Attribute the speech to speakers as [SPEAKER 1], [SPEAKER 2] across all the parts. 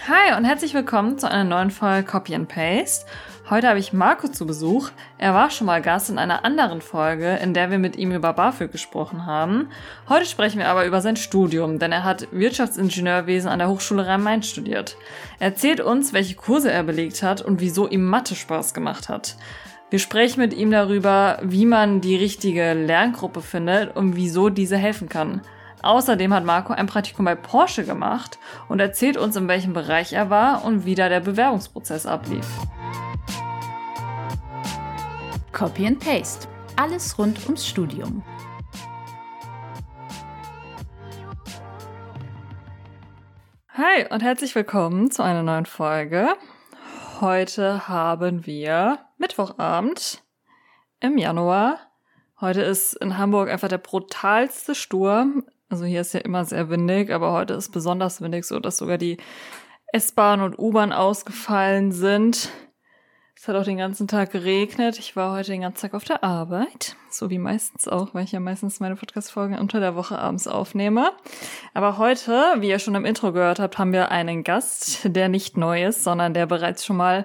[SPEAKER 1] Hi und herzlich willkommen zu einer neuen Folge Copy and Paste. Heute habe ich Marco zu Besuch. Er war schon mal Gast in einer anderen Folge, in der wir mit ihm über BAföG gesprochen haben. Heute sprechen wir aber über sein Studium, denn er hat Wirtschaftsingenieurwesen an der Hochschule Rhein-Main studiert. Er erzählt uns, welche Kurse er belegt hat und wieso ihm Mathe Spaß gemacht hat. Wir sprechen mit ihm darüber, wie man die richtige Lerngruppe findet und wieso diese helfen kann. Außerdem hat Marco ein Praktikum bei Porsche gemacht und erzählt uns, in welchem Bereich er war und wie da der Bewerbungsprozess ablief.
[SPEAKER 2] Copy and Paste. Alles rund ums Studium.
[SPEAKER 1] Hi und herzlich willkommen zu einer neuen Folge. Heute haben wir Mittwochabend im Januar. Heute ist in Hamburg einfach der brutalste Sturm. Also hier ist ja immer sehr windig, aber heute ist besonders windig, so dass sogar die S-Bahn und U-Bahn ausgefallen sind. Es hat auch den ganzen Tag geregnet. Ich war heute den ganzen Tag auf der Arbeit. So wie meistens auch, weil ich ja meistens meine Podcast-Folgen unter der Woche abends aufnehme. Aber heute, wie ihr schon im Intro gehört habt, haben wir einen Gast, der nicht neu ist, sondern der bereits schon mal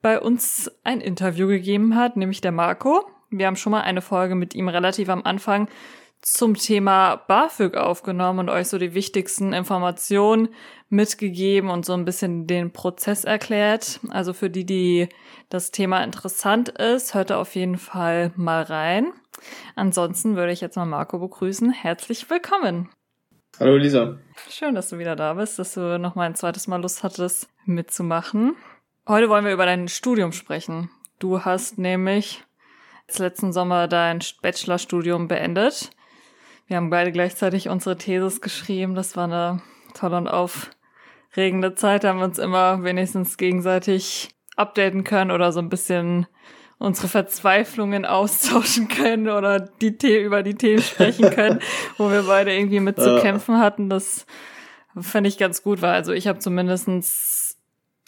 [SPEAKER 1] bei uns ein Interview gegeben hat, nämlich der Marco. Wir haben schon mal eine Folge mit ihm relativ am Anfang zum Thema BAföG aufgenommen und euch so die wichtigsten Informationen mitgegeben und so ein bisschen den Prozess erklärt. Also für die, die das Thema interessant ist, hört auf jeden Fall mal rein. Ansonsten würde ich jetzt mal Marco begrüßen. Herzlich willkommen.
[SPEAKER 3] Hallo Lisa.
[SPEAKER 1] Schön, dass du wieder da bist, dass du noch mal ein zweites Mal Lust hattest mitzumachen. Heute wollen wir über dein Studium sprechen. Du hast nämlich letzten Sommer dein Bachelorstudium beendet wir haben beide gleichzeitig unsere Thesis geschrieben. Das war eine tolle und aufregende Zeit. Da haben wir uns immer wenigstens gegenseitig updaten können oder so ein bisschen unsere Verzweiflungen austauschen können oder die The über die Themen sprechen können, wo wir beide irgendwie mit zu kämpfen hatten. Das fand ich ganz gut, weil also ich habe zumindestens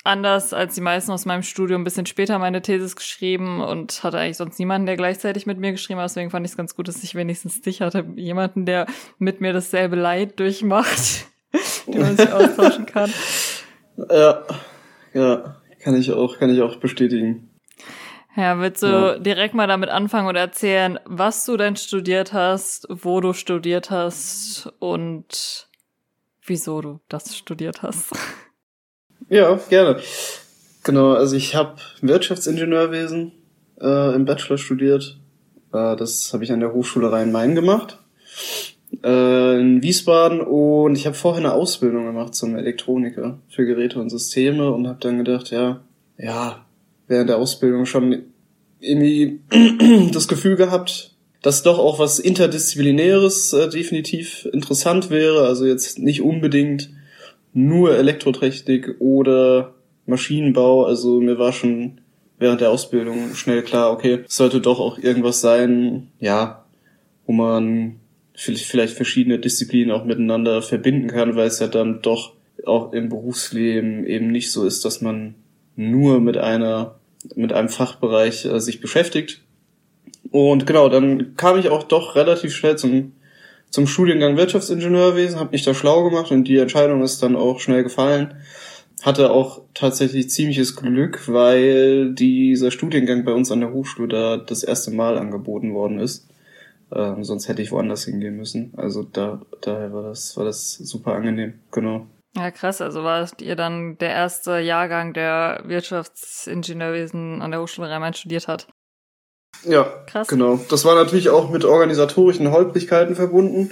[SPEAKER 1] anders als die meisten aus meinem Studium ein bisschen später meine Thesis geschrieben und hatte eigentlich sonst niemanden, der gleichzeitig mit mir geschrieben hat. Deswegen fand ich es ganz gut, dass ich wenigstens dich hatte. Jemanden, der mit mir dasselbe Leid durchmacht, den man sich austauschen kann.
[SPEAKER 3] Ja, ja, kann ich auch, kann ich auch bestätigen.
[SPEAKER 1] Ja, willst du ja. direkt mal damit anfangen und erzählen, was du denn studiert hast, wo du studiert hast und wieso du das studiert hast?
[SPEAKER 3] Ja, gerne. Genau, also ich habe Wirtschaftsingenieurwesen äh, im Bachelor studiert. Äh, das habe ich an der Hochschule Rhein-Main gemacht. Äh, in Wiesbaden und ich habe vorher eine Ausbildung gemacht zum Elektroniker für Geräte und Systeme und habe dann gedacht, ja, ja, während der Ausbildung schon irgendwie das Gefühl gehabt, dass doch auch was Interdisziplinäres äh, definitiv interessant wäre. Also jetzt nicht unbedingt nur Elektrotechnik oder Maschinenbau. Also mir war schon während der Ausbildung schnell klar, okay, es sollte doch auch irgendwas sein, ja, wo man vielleicht verschiedene Disziplinen auch miteinander verbinden kann, weil es ja dann doch auch im Berufsleben eben nicht so ist, dass man nur mit einer mit einem Fachbereich äh, sich beschäftigt. Und genau, dann kam ich auch doch relativ schnell zum zum Studiengang Wirtschaftsingenieurwesen, habe mich da schlau gemacht und die Entscheidung ist dann auch schnell gefallen. Hatte auch tatsächlich ziemliches Glück, weil dieser Studiengang bei uns an der Hochschule da das erste Mal angeboten worden ist. Ähm, sonst hätte ich woanders hingehen müssen. Also da, daher war das, war das super angenehm, genau.
[SPEAKER 1] Ja, krass. Also warst ihr dann der erste Jahrgang, der Wirtschaftsingenieurwesen an der Hochschule Rhein-Main studiert hat?
[SPEAKER 3] Ja, Krass. genau. Das war natürlich auch mit organisatorischen Holprigkeiten verbunden.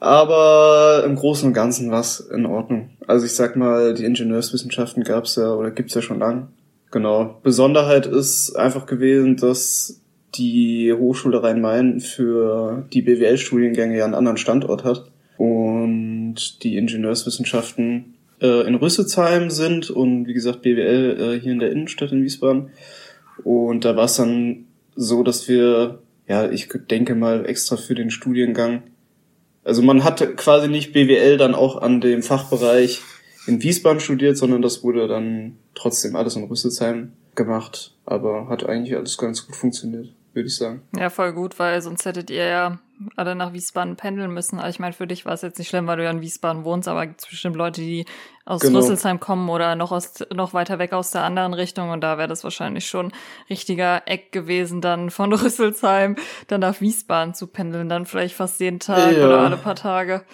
[SPEAKER 3] Aber im Großen und Ganzen war es in Ordnung. Also ich sag mal, die Ingenieurswissenschaften gab's ja oder gibt's ja schon lang. Genau. Besonderheit ist einfach gewesen, dass die Hochschule Rhein-Main für die BWL-Studiengänge ja einen anderen Standort hat. Und die Ingenieurswissenschaften äh, in Rüsselsheim sind und wie gesagt BWL äh, hier in der Innenstadt in Wiesbaden. Und da war es dann so, dass wir, ja, ich denke mal extra für den Studiengang, also man hatte quasi nicht BWL dann auch an dem Fachbereich in Wiesbaden studiert, sondern das wurde dann trotzdem alles in Rüsselsheim gemacht, aber hat eigentlich alles ganz gut funktioniert. Würde ich sagen.
[SPEAKER 1] Ja, voll gut, weil sonst hättet ihr ja alle nach Wiesbaden pendeln müssen. Also ich meine, für dich war es jetzt nicht schlimm, weil du ja in Wiesbaden wohnst, aber es bestimmt Leute, die aus genau. Rüsselsheim kommen oder noch aus noch weiter weg aus der anderen Richtung und da wäre das wahrscheinlich schon richtiger Eck gewesen, dann von Rüsselsheim dann nach Wiesbaden zu pendeln, dann vielleicht fast jeden Tag ja. oder alle paar Tage.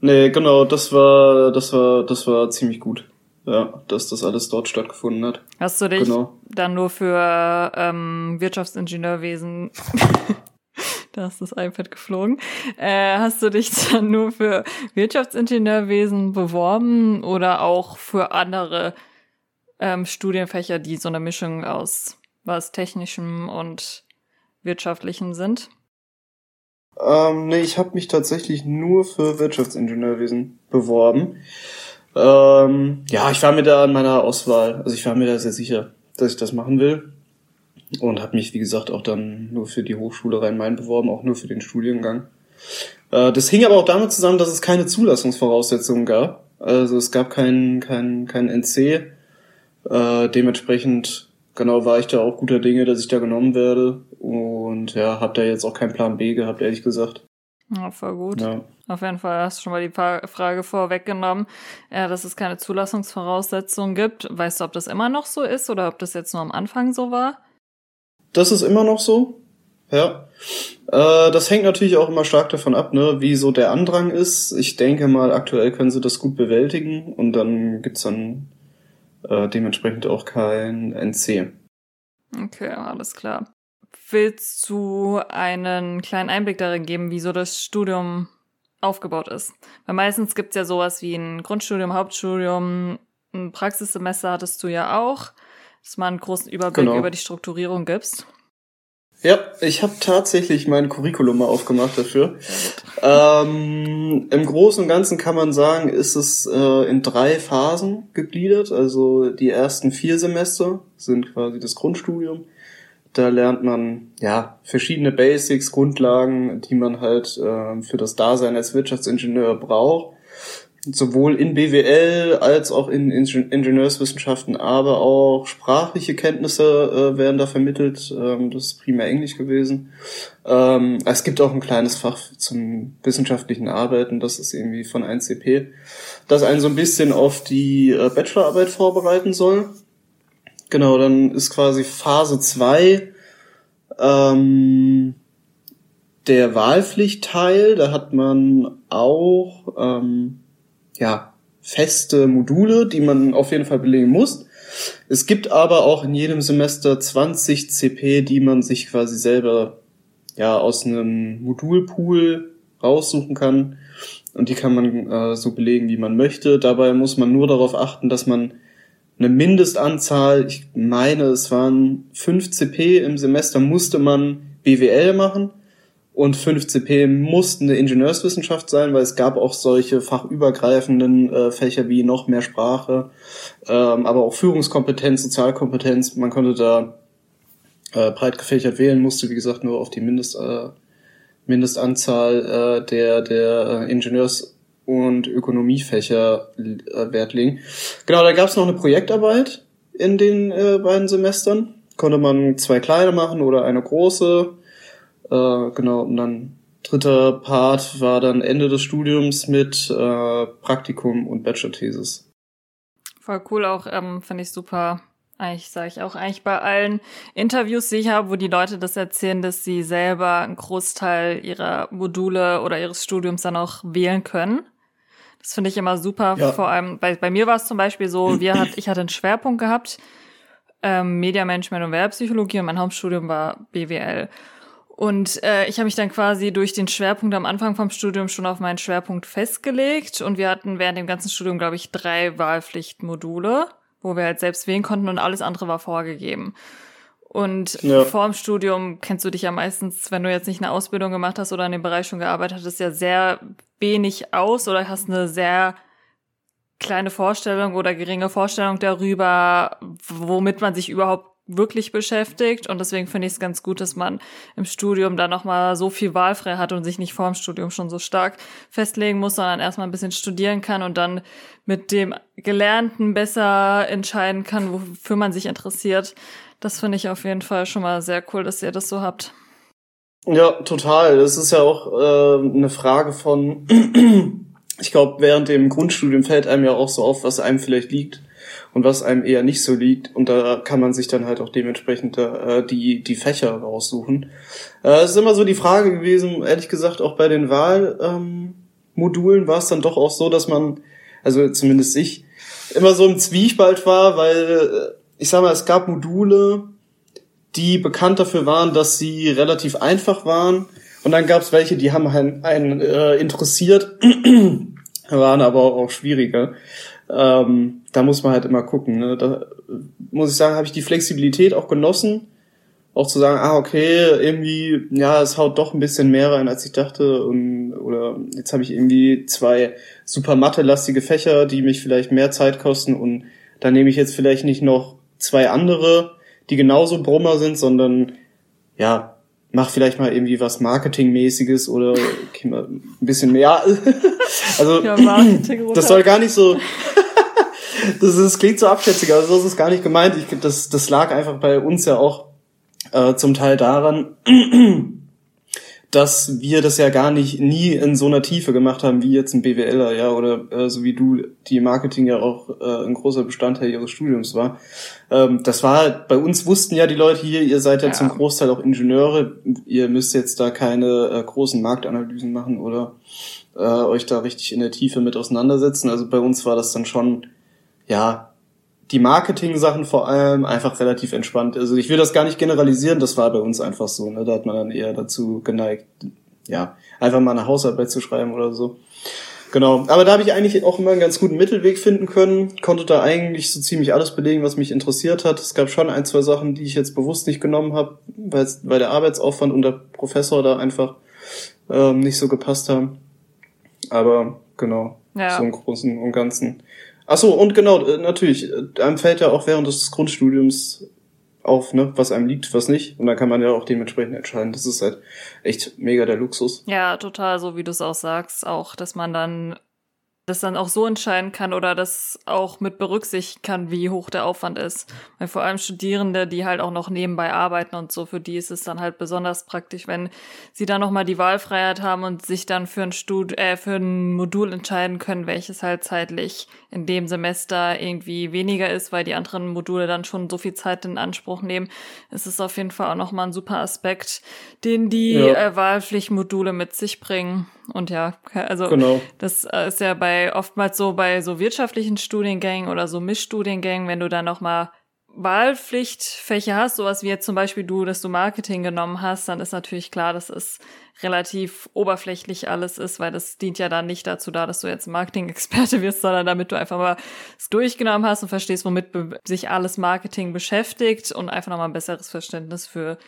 [SPEAKER 3] Nee, genau, das war, das war, das war ziemlich gut. Ja, dass das alles dort stattgefunden hat.
[SPEAKER 1] Hast du dich genau. dann nur für ähm, Wirtschaftsingenieurwesen da ist das iPad geflogen. Äh, hast du dich dann nur für Wirtschaftsingenieurwesen beworben oder auch für andere ähm, Studienfächer, die so eine Mischung aus was Technischem und Wirtschaftlichem sind?
[SPEAKER 3] Ähm, nee, ich habe mich tatsächlich nur für Wirtschaftsingenieurwesen beworben. Ähm, ja, ich war mir da an meiner Auswahl, also ich war mir da sehr sicher, dass ich das machen will und habe mich, wie gesagt, auch dann nur für die Hochschule Rhein-Main beworben, auch nur für den Studiengang. Äh, das hing aber auch damit zusammen, dass es keine Zulassungsvoraussetzungen gab. Also es gab kein, kein, kein NC. Äh, dementsprechend, genau, war ich da auch guter Dinge, dass ich da genommen werde. Und ja, habe da jetzt auch keinen Plan B gehabt, ehrlich gesagt.
[SPEAKER 1] Ja, voll gut. Ja. Auf jeden Fall hast du schon mal die Frage vorweggenommen, äh, dass es keine Zulassungsvoraussetzungen gibt. Weißt du, ob das immer noch so ist oder ob das jetzt nur am Anfang so war?
[SPEAKER 3] Das ist immer noch so. Ja. Äh, das hängt natürlich auch immer stark davon ab, ne, wie so der Andrang ist. Ich denke mal, aktuell können sie das gut bewältigen und dann gibt's dann äh, dementsprechend auch kein NC.
[SPEAKER 1] Okay, alles klar. Willst du einen kleinen Einblick darin geben, wie so das Studium aufgebaut ist? Weil meistens gibt's ja sowas wie ein Grundstudium, Hauptstudium, ein Praxissemester hattest du ja auch dass man einen großen Überblick genau. über die Strukturierung gibst.
[SPEAKER 3] Ja, ich habe tatsächlich mein Curriculum mal aufgemacht dafür. Ähm, Im Großen und Ganzen kann man sagen, ist es äh, in drei Phasen gegliedert. Also die ersten vier Semester sind quasi das Grundstudium. Da lernt man ja verschiedene Basics, Grundlagen, die man halt äh, für das Dasein als Wirtschaftsingenieur braucht sowohl in BWL als auch in Ingenieurswissenschaften, aber auch sprachliche Kenntnisse äh, werden da vermittelt. Ähm, das ist primär Englisch gewesen. Ähm, es gibt auch ein kleines Fach zum wissenschaftlichen Arbeiten, das ist irgendwie von 1CP, das einen so ein bisschen auf die äh, Bachelorarbeit vorbereiten soll. Genau, dann ist quasi Phase 2 ähm, der Wahlpflichtteil. Da hat man auch ähm, ja, feste Module, die man auf jeden Fall belegen muss. Es gibt aber auch in jedem Semester 20 CP, die man sich quasi selber ja aus einem Modulpool raussuchen kann und die kann man äh, so belegen, wie man möchte. Dabei muss man nur darauf achten, dass man eine Mindestanzahl, ich meine, es waren 5 CP im Semester, musste man BWL machen und 5CP mussten eine Ingenieurswissenschaft sein, weil es gab auch solche fachübergreifenden äh, Fächer wie noch mehr Sprache, ähm, aber auch Führungskompetenz, Sozialkompetenz. Man konnte da äh, breit gefächert wählen, musste wie gesagt nur auf die Mindest, äh, Mindestanzahl äh, der, der äh, Ingenieurs- und Ökonomiefächer äh, Wert legen. Genau, da gab es noch eine Projektarbeit in den äh, beiden Semestern. Konnte man zwei kleine machen oder eine große äh, genau, und dann dritter Part war dann Ende des Studiums mit äh, Praktikum und Bachelor-Thesis.
[SPEAKER 1] Voll cool auch, ähm, finde ich super. Eigentlich sage ich auch eigentlich bei allen Interviews, die ich habe, wo die Leute das erzählen, dass sie selber einen Großteil ihrer Module oder ihres Studiums dann auch wählen können. Das finde ich immer super. Ja. Vor allem, bei, bei mir war es zum Beispiel so, wir hat, ich hatte einen Schwerpunkt gehabt, ähm, Mediamanagement und Werbepsychologie und mein Hauptstudium war BWL. Und äh, ich habe mich dann quasi durch den Schwerpunkt am Anfang vom Studium schon auf meinen Schwerpunkt festgelegt. Und wir hatten während dem ganzen Studium, glaube ich, drei Wahlpflichtmodule, wo wir halt selbst wählen konnten und alles andere war vorgegeben. Und ja. vor dem Studium kennst du dich ja meistens, wenn du jetzt nicht eine Ausbildung gemacht hast oder in dem Bereich schon gearbeitet hast, ja sehr wenig aus oder hast eine sehr kleine Vorstellung oder geringe Vorstellung darüber, womit man sich überhaupt wirklich beschäftigt und deswegen finde ich es ganz gut, dass man im Studium da nochmal so viel wahlfrei hat und sich nicht vor dem Studium schon so stark festlegen muss, sondern erstmal ein bisschen studieren kann und dann mit dem Gelernten besser entscheiden kann, wofür man sich interessiert. Das finde ich auf jeden Fall schon mal sehr cool, dass ihr das so habt.
[SPEAKER 3] Ja, total. Das ist ja auch äh, eine Frage von, ich glaube, während dem Grundstudium fällt einem ja auch so auf, was einem vielleicht liegt und was einem eher nicht so liegt. Und da kann man sich dann halt auch dementsprechend äh, die, die Fächer raussuchen. Äh, es ist immer so die Frage gewesen, ehrlich gesagt, auch bei den Wahlmodulen ähm, war es dann doch auch so, dass man, also zumindest ich, immer so im Zwiespalt war, weil äh, ich sag mal, es gab Module, die bekannt dafür waren, dass sie relativ einfach waren. Und dann gab es welche, die haben einen, einen äh, interessiert, waren aber auch schwieriger. Ähm, da muss man halt immer gucken. Ne? Da muss ich sagen, habe ich die Flexibilität auch genossen, auch zu sagen, ah okay, irgendwie, ja, es haut doch ein bisschen mehr rein, als ich dachte. Und, oder jetzt habe ich irgendwie zwei super mathe-lastige Fächer, die mich vielleicht mehr Zeit kosten und da nehme ich jetzt vielleicht nicht noch zwei andere, die genauso Brummer sind, sondern ja, mach vielleicht mal irgendwie was Marketingmäßiges oder okay, mal ein bisschen mehr. also ja, das soll gar nicht so. das, ist, das klingt so abschätzig, aber so ist es gar nicht gemeint. Ich, das, das lag einfach bei uns ja auch äh, zum Teil daran, dass wir das ja gar nicht nie in so einer Tiefe gemacht haben wie jetzt ein BWLer, ja, oder äh, so wie du, die Marketing ja auch äh, ein großer Bestandteil ihres Studiums war. Ähm, das war, bei uns wussten ja die Leute hier, ihr seid ja, ja. zum Großteil auch Ingenieure, ihr müsst jetzt da keine äh, großen Marktanalysen machen oder äh, euch da richtig in der Tiefe mit auseinandersetzen. Also bei uns war das dann schon, ja, die Marketing-Sachen vor allem einfach relativ entspannt. Also ich will das gar nicht generalisieren, das war bei uns einfach so. Ne? Da hat man dann eher dazu geneigt, ja, einfach mal eine Hausarbeit zu schreiben oder so. Genau, aber da habe ich eigentlich auch immer einen ganz guten Mittelweg finden können, konnte da eigentlich so ziemlich alles belegen, was mich interessiert hat. Es gab schon ein, zwei Sachen, die ich jetzt bewusst nicht genommen habe, weil, weil der Arbeitsaufwand und der Professor da einfach ähm, nicht so gepasst haben. Aber genau, ja. so im Großen und Ganzen Ach so, und genau, äh, natürlich, äh, einem fällt ja auch während des Grundstudiums auf, ne, was einem liegt, was nicht. Und dann kann man ja auch dementsprechend entscheiden. Das ist halt echt mega der Luxus.
[SPEAKER 1] Ja, total, so wie du es auch sagst, auch, dass man dann das dann auch so entscheiden kann oder das auch mit berücksichtigen kann, wie hoch der Aufwand ist. Weil vor allem Studierende, die halt auch noch nebenbei arbeiten und so, für die ist es dann halt besonders praktisch, wenn sie dann nochmal die Wahlfreiheit haben und sich dann für ein Stud äh, für ein Modul entscheiden können, welches halt zeitlich in dem Semester irgendwie weniger ist, weil die anderen Module dann schon so viel Zeit in Anspruch nehmen. Es ist auf jeden Fall auch nochmal ein super Aspekt, den die ja. äh, Wahlpflichtmodule mit sich bringen. Und ja, also genau. das äh, ist ja bei oftmals so bei so wirtschaftlichen Studiengängen oder so Mischstudiengängen, wenn du dann noch mal Wahlpflichtfächer hast, sowas wie jetzt zum Beispiel du, dass du Marketing genommen hast, dann ist natürlich klar, dass es relativ oberflächlich alles ist, weil das dient ja dann nicht dazu da, dass du jetzt Marketing-Experte wirst, sondern damit du einfach mal es durchgenommen hast und verstehst, womit sich alles Marketing beschäftigt und einfach nochmal ein besseres Verständnis für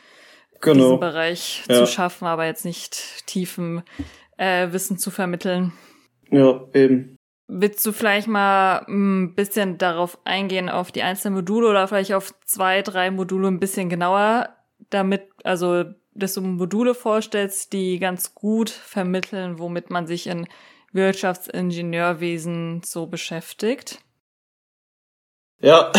[SPEAKER 1] genau. diesen Bereich ja. zu schaffen, aber jetzt nicht tiefen äh, Wissen zu vermitteln.
[SPEAKER 3] Ja, eben.
[SPEAKER 1] Willst du vielleicht mal ein bisschen darauf eingehen, auf die einzelnen Module oder vielleicht auf zwei, drei Module ein bisschen genauer, damit, also, dass du Module vorstellst, die ganz gut vermitteln, womit man sich in Wirtschaftsingenieurwesen so beschäftigt?
[SPEAKER 3] Ja,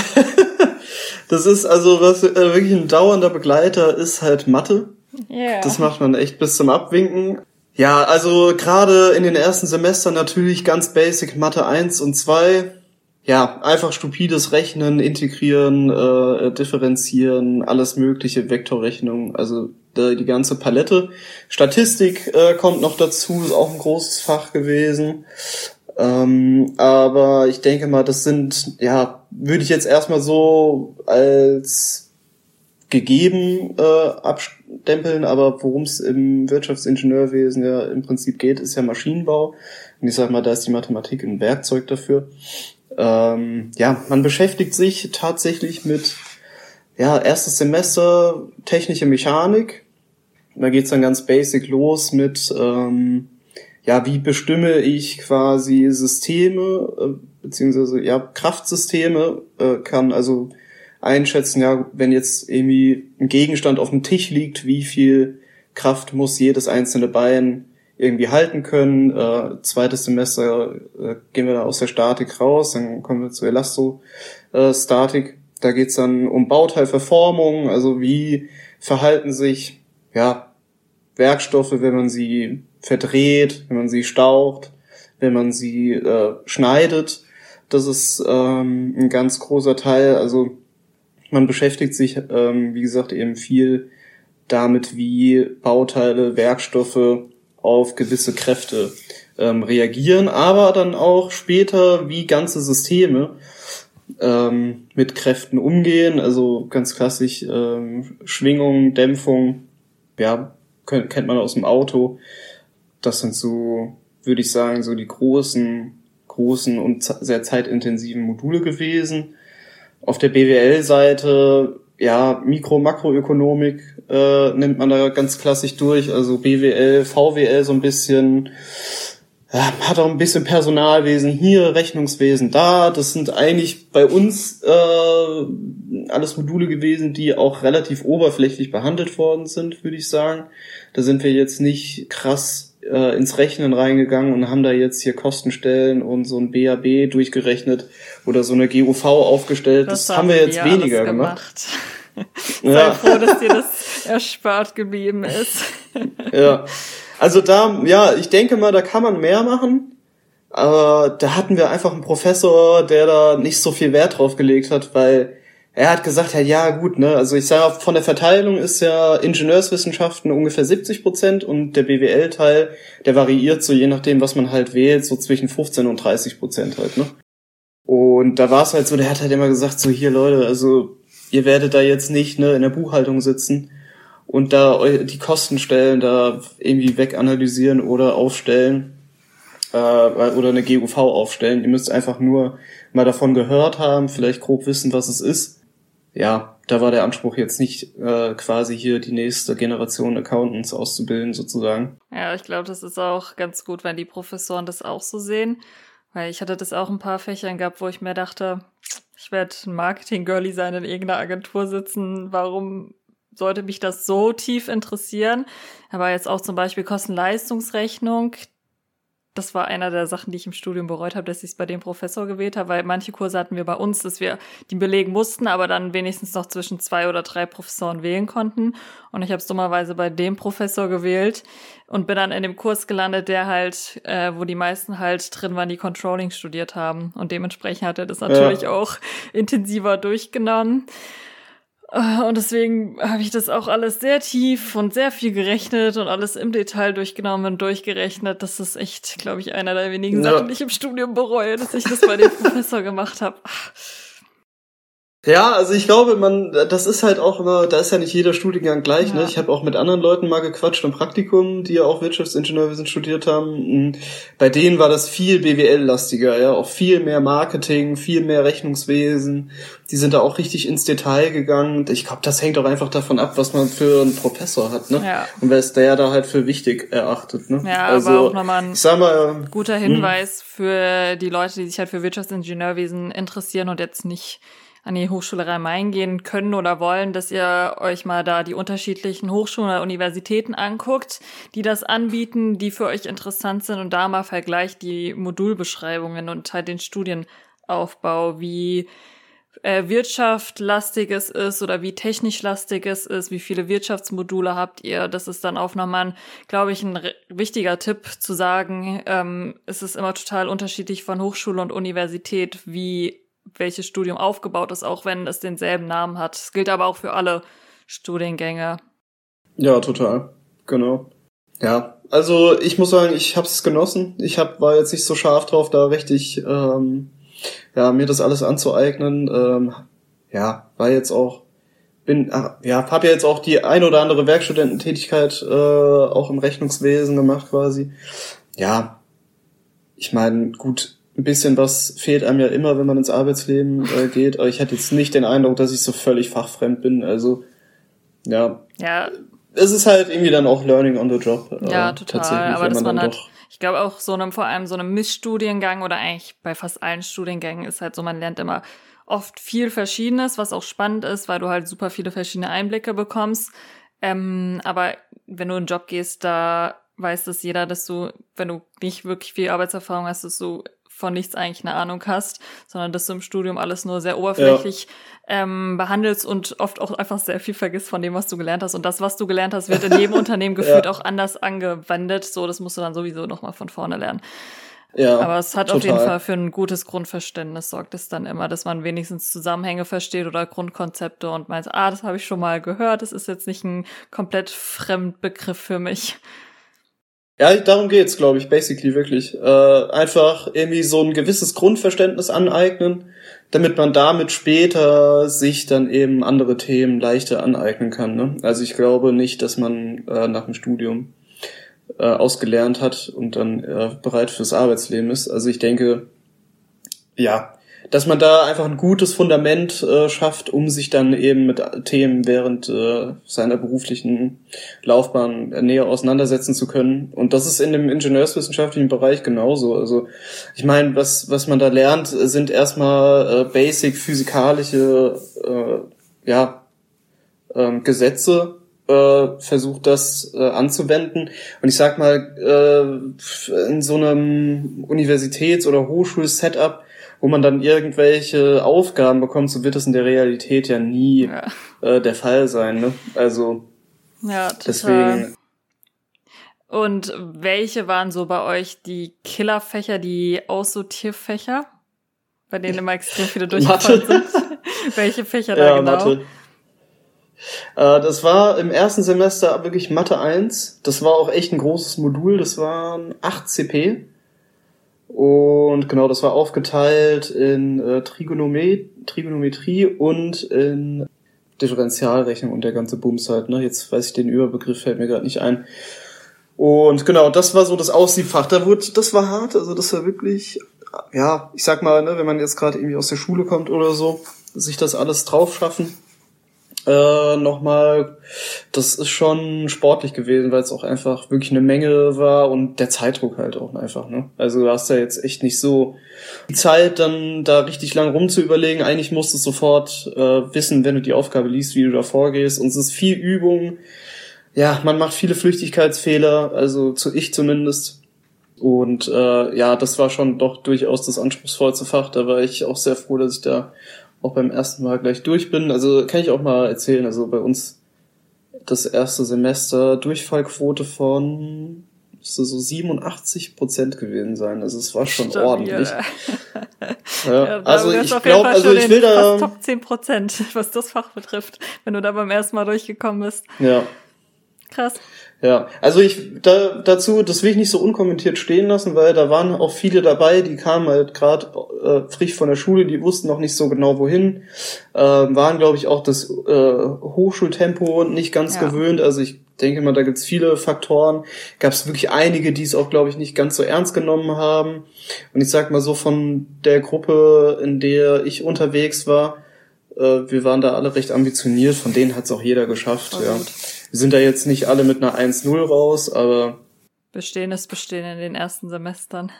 [SPEAKER 3] das ist also was äh, wirklich ein dauernder Begleiter ist halt Mathe. Yeah. Das macht man echt bis zum Abwinken. Ja, also gerade in den ersten Semestern natürlich ganz basic Mathe 1 und 2. Ja, einfach stupides Rechnen, integrieren, äh, differenzieren, alles mögliche, Vektorrechnung, also äh, die ganze Palette. Statistik äh, kommt noch dazu, ist auch ein großes Fach gewesen. Ähm, aber ich denke mal, das sind, ja, würde ich jetzt erstmal so als gegeben äh, abstempeln, aber worum es im Wirtschaftsingenieurwesen ja im Prinzip geht, ist ja Maschinenbau. Und ich sag mal, da ist die Mathematik ein Werkzeug dafür. Ähm, ja, man beschäftigt sich tatsächlich mit ja, erstes Semester technische Mechanik. Da geht's dann ganz basic los mit ähm, ja, wie bestimme ich quasi Systeme, äh, beziehungsweise ja, Kraftsysteme, äh, kann also einschätzen, ja, wenn jetzt irgendwie ein Gegenstand auf dem Tisch liegt, wie viel Kraft muss jedes einzelne Bein irgendwie halten können. Äh, zweites Semester äh, gehen wir da aus der Statik raus, dann kommen wir zur Elastostatik. Da geht's dann um Bauteilverformung, also wie verhalten sich ja Werkstoffe, wenn man sie verdreht, wenn man sie staucht, wenn man sie äh, schneidet. Das ist ähm, ein ganz großer Teil. Also man beschäftigt sich, ähm, wie gesagt, eben viel damit, wie Bauteile, Werkstoffe auf gewisse Kräfte ähm, reagieren, aber dann auch später, wie ganze Systeme ähm, mit Kräften umgehen. Also ganz klassisch ähm, Schwingung, Dämpfung, ja, kennt, kennt man aus dem Auto. Das sind so, würde ich sagen, so die großen, großen und sehr zeitintensiven Module gewesen. Auf der BWL-Seite, ja, Mikro-Makroökonomik äh, nimmt man da ganz klassisch durch. Also BWL, VWL so ein bisschen, hat auch ein bisschen Personalwesen hier, Rechnungswesen da. Das sind eigentlich bei uns äh, alles Module gewesen, die auch relativ oberflächlich behandelt worden sind, würde ich sagen. Da sind wir jetzt nicht krass äh, ins Rechnen reingegangen und haben da jetzt hier Kostenstellen und so ein BAB durchgerechnet oder so eine GUV aufgestellt. Das, das haben wir jetzt weniger gemacht.
[SPEAKER 1] gemacht. Sei ja. froh, dass dir das erspart geblieben ist.
[SPEAKER 3] ja. Also da, ja, ich denke mal, da kann man mehr machen. Aber da hatten wir einfach einen Professor, der da nicht so viel Wert drauf gelegt hat, weil er hat gesagt, ja, ja, gut, ne, also ich sage, von der Verteilung ist ja Ingenieurswissenschaften ungefähr 70 Prozent und der BWL-Teil, der variiert so je nachdem, was man halt wählt, so zwischen 15 und 30 Prozent halt, ne. Und da war es halt so, der hat halt immer gesagt, so hier Leute, also ihr werdet da jetzt nicht ne, in der Buchhaltung sitzen und da die Kostenstellen da irgendwie weganalysieren oder aufstellen äh, oder eine GUV aufstellen. Ihr müsst einfach nur mal davon gehört haben, vielleicht grob wissen, was es ist. Ja, da war der Anspruch jetzt nicht äh, quasi hier die nächste Generation Accountants auszubilden sozusagen.
[SPEAKER 1] Ja, ich glaube, das ist auch ganz gut, wenn die Professoren das auch so sehen. Weil ich hatte das auch ein paar Fächern gehabt, wo ich mir dachte, ich werde Marketing-Girlie sein, in irgendeiner Agentur sitzen. Warum sollte mich das so tief interessieren. Aber jetzt auch zum Beispiel Kosten-Leistungsrechnung. Das war einer der Sachen, die ich im Studium bereut habe, dass ich es bei dem Professor gewählt habe, weil manche Kurse hatten wir bei uns, dass wir die belegen mussten, aber dann wenigstens noch zwischen zwei oder drei Professoren wählen konnten. Und ich habe es dummerweise bei dem Professor gewählt und bin dann in dem Kurs gelandet, der halt, äh, wo die meisten halt drin waren, die Controlling studiert haben. Und dementsprechend hat er das natürlich ja. auch intensiver durchgenommen. Äh, und deswegen habe ich das auch alles sehr tief und sehr viel gerechnet und alles im Detail durchgenommen und durchgerechnet. Das ist echt, glaube ich, einer der wenigen ja. Sachen, die ich im Studium bereue, dass ich das bei dem Professor gemacht habe.
[SPEAKER 3] Ja, also ich glaube, man, das ist halt auch immer, da ist ja nicht jeder Studiengang gleich. Ne? Ja. Ne? Ich habe auch mit anderen Leuten mal gequatscht im Praktikum, die ja auch Wirtschaftsingenieurwesen studiert haben. Hm, bei denen war das viel BWL-lastiger, ja, auch viel mehr Marketing, viel mehr Rechnungswesen. Die sind da auch richtig ins Detail gegangen. Ich glaube, das hängt auch einfach davon ab, was man für einen Professor hat, ne? Ja. Und wer ist der da halt für wichtig erachtet, ne?
[SPEAKER 1] Ja, also, aber auch nochmal ein mal, guter hm. Hinweis mh. für die Leute, die sich halt für Wirtschaftsingenieurwesen interessieren und jetzt nicht an die Hochschule Rhein-Main gehen können oder wollen, dass ihr euch mal da die unterschiedlichen Hochschulen oder Universitäten anguckt, die das anbieten, die für euch interessant sind und da mal vergleicht die Modulbeschreibungen und halt den Studienaufbau, wie äh, wirtschaftlastig es ist oder wie technisch lastig es ist, wie viele Wirtschaftsmodule habt ihr. Das ist dann auch nochmal, glaube ich, ein wichtiger Tipp zu sagen. Ähm, es ist immer total unterschiedlich von Hochschule und Universität, wie welches Studium aufgebaut ist, auch wenn es denselben Namen hat. Das gilt aber auch für alle Studiengänge.
[SPEAKER 3] Ja, total. Genau. Ja, also ich muss sagen, ich habe es genossen. Ich hab, war jetzt nicht so scharf drauf, da richtig ähm, ja, mir das alles anzueignen. Ähm, ja, war jetzt auch bin ja habe ja jetzt auch die ein oder andere Werkstudententätigkeit äh, auch im Rechnungswesen gemacht quasi. Ja, ich meine, gut, ein bisschen was fehlt einem ja immer, wenn man ins Arbeitsleben äh, geht. Aber ich hatte jetzt nicht den Eindruck, dass ich so völlig fachfremd bin. Also, ja.
[SPEAKER 1] Ja.
[SPEAKER 3] Es ist halt irgendwie dann auch Learning on the Job.
[SPEAKER 1] Äh, ja, total. Aber dass man halt, ich glaube auch so einem, vor allem so einem Mischstudiengang oder eigentlich bei fast allen Studiengängen ist halt so, man lernt immer oft viel Verschiedenes, was auch spannend ist, weil du halt super viele verschiedene Einblicke bekommst. Ähm, aber wenn du in einen Job gehst, da weiß das jeder, dass du, wenn du nicht wirklich viel Arbeitserfahrung hast, dass du von nichts eigentlich eine Ahnung hast, sondern dass du im Studium alles nur sehr oberflächlich ja. ähm, behandelst und oft auch einfach sehr viel vergisst von dem, was du gelernt hast. Und das, was du gelernt hast, wird in jedem Unternehmen gefühlt ja. auch anders angewendet. So, das musst du dann sowieso nochmal von vorne lernen. Ja, Aber es hat total. auf jeden Fall für ein gutes Grundverständnis sorgt es dann immer, dass man wenigstens Zusammenhänge versteht oder Grundkonzepte und meint, ah, das habe ich schon mal gehört, das ist jetzt nicht ein komplett Fremdbegriff für mich.
[SPEAKER 3] Ja, darum geht's, glaube ich, basically wirklich. Äh, einfach irgendwie so ein gewisses Grundverständnis aneignen, damit man damit später sich dann eben andere Themen leichter aneignen kann. Ne? Also ich glaube nicht, dass man äh, nach dem Studium äh, ausgelernt hat und dann äh, bereit fürs Arbeitsleben ist. Also ich denke, ja, dass man da einfach ein gutes Fundament äh, schafft, um sich dann eben mit Themen während äh, seiner beruflichen Laufbahn näher auseinandersetzen zu können. Und das ist in dem ingenieurswissenschaftlichen Bereich genauso. Also ich meine, was, was man da lernt, sind erstmal äh, basic physikalische äh, ja, äh, Gesetze, versucht das äh, anzuwenden. Und ich sag mal, äh, in so einem Universitäts- oder Hochschul-Setup wo man dann irgendwelche Aufgaben bekommt, so wird es in der Realität ja nie ja. Äh, der Fall sein. Ne? Also
[SPEAKER 1] ja, total. deswegen. Und welche waren so bei euch die Killerfächer, die Aussortierfächer, bei denen immer extrem viele durchgefallen sind? welche Fächer ja, da genau? Mathe.
[SPEAKER 3] Äh, das war im ersten Semester wirklich Mathe 1. Das war auch echt ein großes Modul. Das waren 8 CP. Und genau, das war aufgeteilt in äh, Trigonomet Trigonometrie und in Differentialrechnung und der ganze Bums halt. Ne? Jetzt weiß ich den Überbegriff, fällt mir gerade nicht ein. Und genau, das war so das Aussiebfach. Da wurde, das war hart, also das war wirklich, ja, ich sag mal, ne, wenn man jetzt gerade irgendwie aus der Schule kommt oder so, sich das alles drauf schaffen äh, nochmal, das ist schon sportlich gewesen, weil es auch einfach wirklich eine Menge war und der Zeitdruck halt auch einfach, ne? Also du hast ja jetzt echt nicht so die Zeit, dann da richtig lang rumzuüberlegen. Eigentlich musst du sofort äh, wissen, wenn du die Aufgabe liest, wie du da vorgehst. Und es ist viel Übung. Ja, man macht viele Flüchtigkeitsfehler, also zu ich zumindest. Und äh, ja, das war schon doch durchaus das anspruchsvollste Fach. Da war ich auch sehr froh, dass ich da auch beim ersten Mal gleich durch bin. Also kann ich auch mal erzählen. Also bei uns das erste Semester Durchfallquote von müsste so 87 Prozent gewesen sein. Also es war schon Stabil. ordentlich.
[SPEAKER 1] ja, ja, also ich glaube, also ich will da Top 10 Prozent, was das Fach betrifft, wenn du da beim ersten Mal durchgekommen bist.
[SPEAKER 3] Ja.
[SPEAKER 1] Krass.
[SPEAKER 3] Ja, also ich da, dazu, das will ich nicht so unkommentiert stehen lassen, weil da waren auch viele dabei, die kamen halt gerade äh, frisch von der Schule, die wussten noch nicht so genau wohin, äh, waren glaube ich auch das äh, Hochschultempo nicht ganz ja. gewöhnt. Also ich denke mal, da gibt's viele Faktoren. Gab es wirklich einige, die es auch glaube ich nicht ganz so ernst genommen haben. Und ich sag mal so von der Gruppe, in der ich unterwegs war, äh, wir waren da alle recht ambitioniert. Von denen hat's auch jeder geschafft. ja. Gut. Wir sind da jetzt nicht alle mit einer 1-0 raus, aber.
[SPEAKER 1] Bestehen ist Bestehen in den ersten Semestern.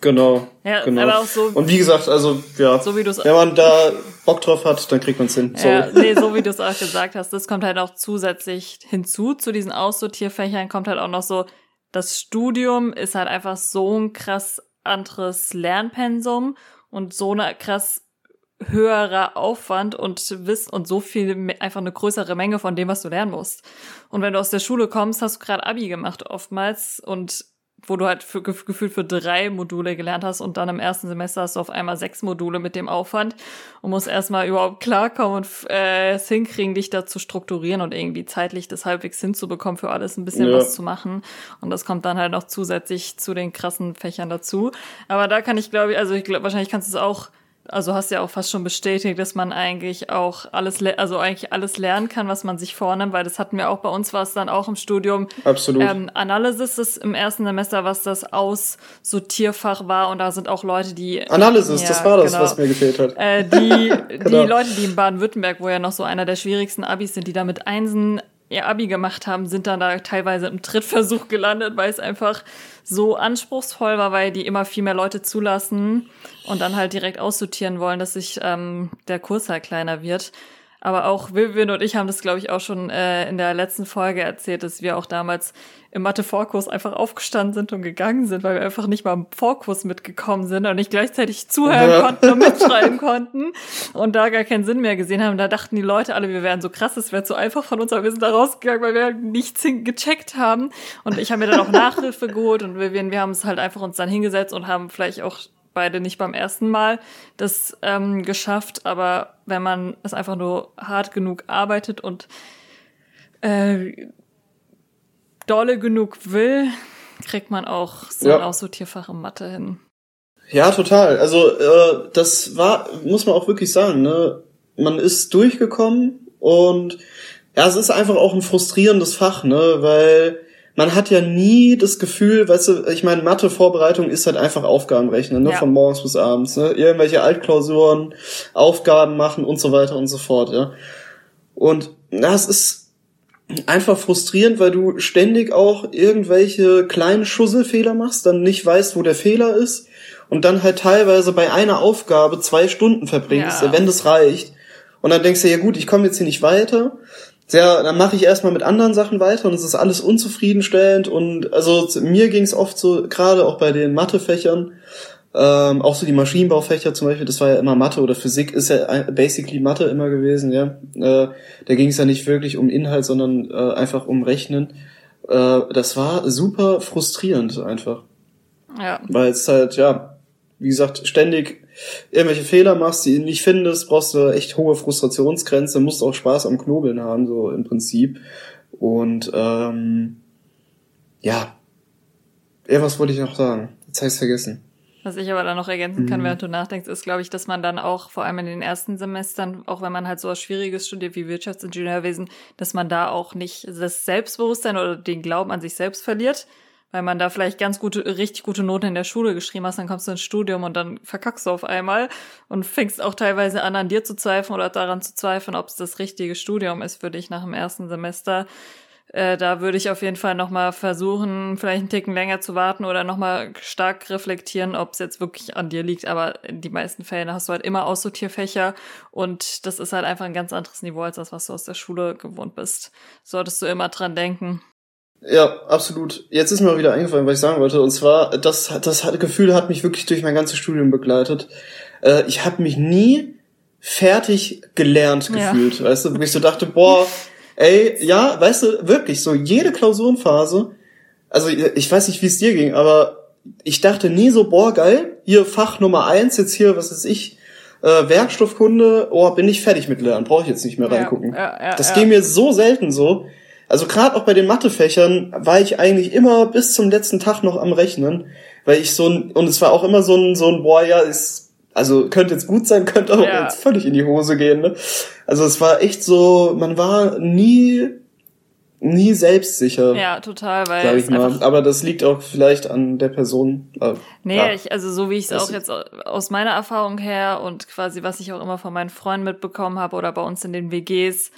[SPEAKER 3] Genau.
[SPEAKER 1] Ja,
[SPEAKER 3] genau.
[SPEAKER 1] aber auch so.
[SPEAKER 3] Und wie gesagt, also ja,
[SPEAKER 1] so wie du's,
[SPEAKER 3] wenn man da Bock drauf hat, dann kriegt man's hin.
[SPEAKER 1] Sorry. Ja, nee, so wie du es auch gesagt hast, das kommt halt auch zusätzlich hinzu zu diesen Aussortierfächern kommt halt auch noch so, das Studium ist halt einfach so ein krass anderes Lernpensum und so eine krass höherer Aufwand und Wissen und so viel, einfach eine größere Menge von dem, was du lernen musst. Und wenn du aus der Schule kommst, hast du gerade Abi gemacht oftmals und wo du halt für, gefühlt für drei Module gelernt hast und dann im ersten Semester hast du auf einmal sechs Module mit dem Aufwand und musst erstmal überhaupt klarkommen und äh, es hinkriegen, dich da zu strukturieren und irgendwie zeitlich das halbwegs hinzubekommen, für alles ein bisschen ja. was zu machen. Und das kommt dann halt noch zusätzlich zu den krassen Fächern dazu. Aber da kann ich, glaube ich, also ich glaube, wahrscheinlich kannst du es auch also hast ja auch fast schon bestätigt, dass man eigentlich auch alles, also eigentlich alles lernen kann, was man sich vornimmt, weil das hatten wir auch bei uns, war es dann auch im Studium.
[SPEAKER 3] Absolut.
[SPEAKER 1] Ähm, Analysis ist im ersten Semester, was das Aussortierfach war und da sind auch Leute, die.
[SPEAKER 3] Analysis, ja, das war das, genau, was mir gefehlt hat.
[SPEAKER 1] Äh, die, genau. die Leute, die in Baden-Württemberg, wo ja noch so einer der schwierigsten Abis sind, die da mit Einsen ihr Abi gemacht haben, sind dann da teilweise im Trittversuch gelandet, weil es einfach so anspruchsvoll war, weil die immer viel mehr Leute zulassen und dann halt direkt aussortieren wollen, dass sich ähm, der Kurs halt kleiner wird. Aber auch Vivian und ich haben das, glaube ich, auch schon äh, in der letzten Folge erzählt, dass wir auch damals im Mathe-Vorkurs einfach aufgestanden sind und gegangen sind, weil wir einfach nicht mal im Vorkurs mitgekommen sind und nicht gleichzeitig zuhören ja. konnten und mitschreiben konnten und da gar keinen Sinn mehr gesehen haben. Da dachten die Leute alle, wir wären so krass, es wäre zu einfach von uns, aber wir sind da rausgegangen, weil wir nichts gecheckt haben. Und ich habe mir dann auch Nachhilfe geholt und wir, wir haben es halt einfach uns dann hingesetzt und haben vielleicht auch beide nicht beim ersten Mal das ähm, geschafft, aber wenn man es einfach nur hart genug arbeitet und äh, dolle genug will, kriegt man auch so ja. ein Aussortierfach im Mathe hin.
[SPEAKER 3] Ja, total. Also äh, das war, muss man auch wirklich sagen, ne? Man ist durchgekommen und ja, es ist einfach auch ein frustrierendes Fach, ne? Weil man hat ja nie das Gefühl, weißt du, ich meine, Mathe-Vorbereitung ist halt einfach Aufgabenrechnen, ne, ja. von morgens bis abends, ne, irgendwelche Altklausuren, Aufgaben machen und so weiter und so fort, ja. Und das ist einfach frustrierend, weil du ständig auch irgendwelche kleinen Schusselfehler machst, dann nicht weißt, wo der Fehler ist und dann halt teilweise bei einer Aufgabe zwei Stunden verbringst, ja. wenn das reicht. Und dann denkst du, ja gut, ich komme jetzt hier nicht weiter sehr, dann mache ich erstmal mit anderen Sachen weiter und es ist alles unzufriedenstellend und also mir ging es oft so, gerade auch bei den Mathefächern, ähm, auch so die Maschinenbaufächer zum Beispiel, das war ja immer Mathe oder Physik ist ja basically Mathe immer gewesen, ja. Äh, da ging es ja nicht wirklich um Inhalt, sondern äh, einfach um Rechnen. Äh, das war super frustrierend einfach. Ja. Weil es halt, ja, wie gesagt, ständig irgendwelche Fehler machst, die du nicht findest, brauchst du echt hohe Frustrationsgrenze, musst auch Spaß am Knobeln haben, so im Prinzip. Und ähm, ja, irgendwas wollte ich noch sagen. Jetzt habe ich vergessen.
[SPEAKER 1] Was ich aber dann noch ergänzen kann, mhm. während du nachdenkst, ist, glaube ich, dass man dann auch, vor allem in den ersten Semestern, auch wenn man halt so was Schwieriges studiert wie Wirtschaftsingenieurwesen, dass man da auch nicht das Selbstbewusstsein oder den Glauben an sich selbst verliert, weil man da vielleicht ganz gute, richtig gute Noten in der Schule geschrieben hast, dann kommst du ins Studium und dann verkackst du auf einmal und fängst auch teilweise an, an dir zu zweifeln oder daran zu zweifeln, ob es das richtige Studium ist für dich nach dem ersten Semester. Äh, da würde ich auf jeden Fall nochmal versuchen, vielleicht einen Ticken länger zu warten oder nochmal stark reflektieren, ob es jetzt wirklich an dir liegt. Aber in die meisten Fällen hast du halt immer Aussortierfächer und das ist halt einfach ein ganz anderes Niveau als das, was du aus der Schule gewohnt bist. Solltest du immer dran denken.
[SPEAKER 3] Ja, absolut. Jetzt ist mir wieder eingefallen, was ich sagen wollte. Und zwar, das, das Gefühl hat mich wirklich durch mein ganzes Studium begleitet. Äh, ich habe mich nie fertig gelernt gefühlt. Ja. Weißt du, wo ich so dachte, boah, ey, ja, weißt du, wirklich, so jede Klausurenphase, also ich weiß nicht, wie es dir ging, aber ich dachte nie so, boah, geil, hier Fach Nummer eins, jetzt hier, was ist ich, äh, Werkstoffkunde, oh, bin ich fertig mit Lernen, brauche ich jetzt nicht mehr reingucken. Ja, ja, ja, das ging mir so selten so. Also gerade auch bei den Mathefächern war ich eigentlich immer bis zum letzten Tag noch am Rechnen, weil ich so ein, und es war auch immer so ein, so ein, boah, ja, ist, also könnte jetzt gut sein, könnte auch ja. jetzt völlig in die Hose gehen, ne? Also es war echt so, man war nie, nie selbstsicher.
[SPEAKER 1] Ja, total, weil.
[SPEAKER 3] Sag ich mal. Aber das liegt auch vielleicht an der Person. Äh,
[SPEAKER 1] nee, ja. ich, also so wie ich es auch jetzt aus meiner Erfahrung her und quasi was ich auch immer von meinen Freunden mitbekommen habe oder bei uns in den WGs,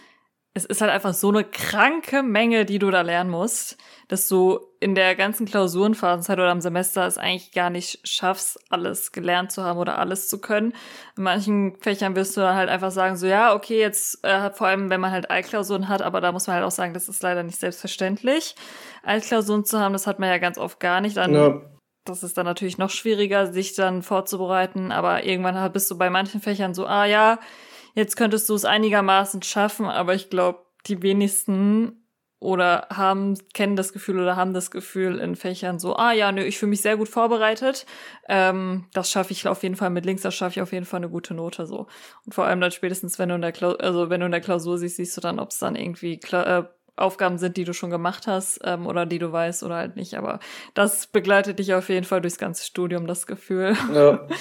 [SPEAKER 1] es ist halt einfach so eine kranke Menge, die du da lernen musst, dass du in der ganzen Klausurenphasenzeit oder am Semester es eigentlich gar nicht schaffst, alles gelernt zu haben oder alles zu können. In manchen Fächern wirst du dann halt einfach sagen, so ja, okay, jetzt äh, vor allem, wenn man halt Altklausuren hat, aber da muss man halt auch sagen, das ist leider nicht selbstverständlich. Altklausuren zu haben, das hat man ja ganz oft gar nicht. Dann, ja. Das ist dann natürlich noch schwieriger, sich dann vorzubereiten, aber irgendwann bist du bei manchen Fächern so, ah ja, jetzt könntest du es einigermaßen schaffen, aber ich glaube, die wenigsten oder haben, kennen das Gefühl oder haben das Gefühl in Fächern so, ah ja, nö, ich fühle mich sehr gut vorbereitet. Ähm, das schaffe ich auf jeden Fall mit links, das schaffe ich auf jeden Fall eine gute Note so. Und vor allem dann spätestens, wenn du in der Klausur, also wenn du in der Klausur siehst, siehst du dann, ob es dann irgendwie Kla äh, Aufgaben sind, die du schon gemacht hast ähm, oder die du weißt oder halt nicht. Aber das begleitet dich auf jeden Fall durchs ganze Studium, das Gefühl.
[SPEAKER 3] Ja.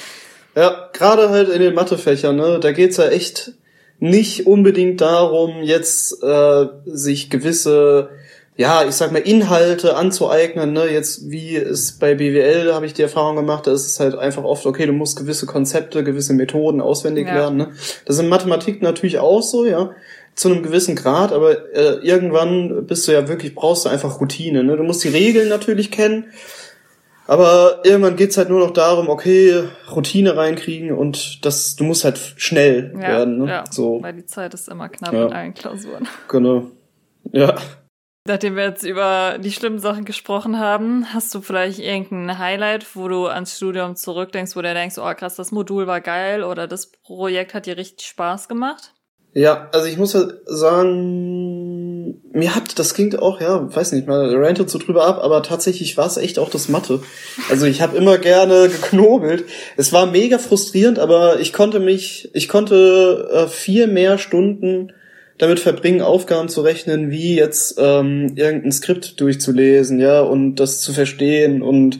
[SPEAKER 3] Ja, gerade halt in den Mathefächern, ne, da geht's ja echt nicht unbedingt darum, jetzt äh, sich gewisse, ja, ich sag mal, Inhalte anzueignen, ne, jetzt wie es bei BWL habe ich die Erfahrung gemacht, da ist es halt einfach oft, okay, du musst gewisse Konzepte, gewisse Methoden auswendig ja. lernen, ne. Das ist in Mathematik natürlich auch so, ja, zu einem gewissen Grad, aber äh, irgendwann bist du ja wirklich, brauchst du einfach Routine, ne, du musst die Regeln natürlich kennen, Aber irgendwann geht's halt nur noch darum, okay, Routine reinkriegen und das, du musst halt schnell
[SPEAKER 1] Ja,
[SPEAKER 3] werden. Ne?
[SPEAKER 1] ja,
[SPEAKER 3] So,
[SPEAKER 1] weil die Zeit ist immer knapp
[SPEAKER 3] Ja.
[SPEAKER 1] in allen Klausuren.
[SPEAKER 3] genau. Ja.
[SPEAKER 1] Nachdem wir jetzt über die schlimmen Sachen gesprochen haben, hast du vielleicht irgendein Highlight, wo du ans Studium zurückdenkst, wo du denkst, oh krass, das Modul war geil oder das Projekt hat dir richtig Spaß gemacht?
[SPEAKER 3] Ja, also ich muss ja sagen, mir hat, das klingt auch, ja, weiß nicht, mal rantet so drüber ab, aber tatsächlich war es echt auch das Mathe. Also ich habe immer gerne geknobelt. Es war mega frustrierend, aber ich konnte mich, ich konnte äh, viel mehr Stunden damit verbringen, Aufgaben zu rechnen, wie jetzt ähm, irgendein Skript durchzulesen, ja, und das zu verstehen und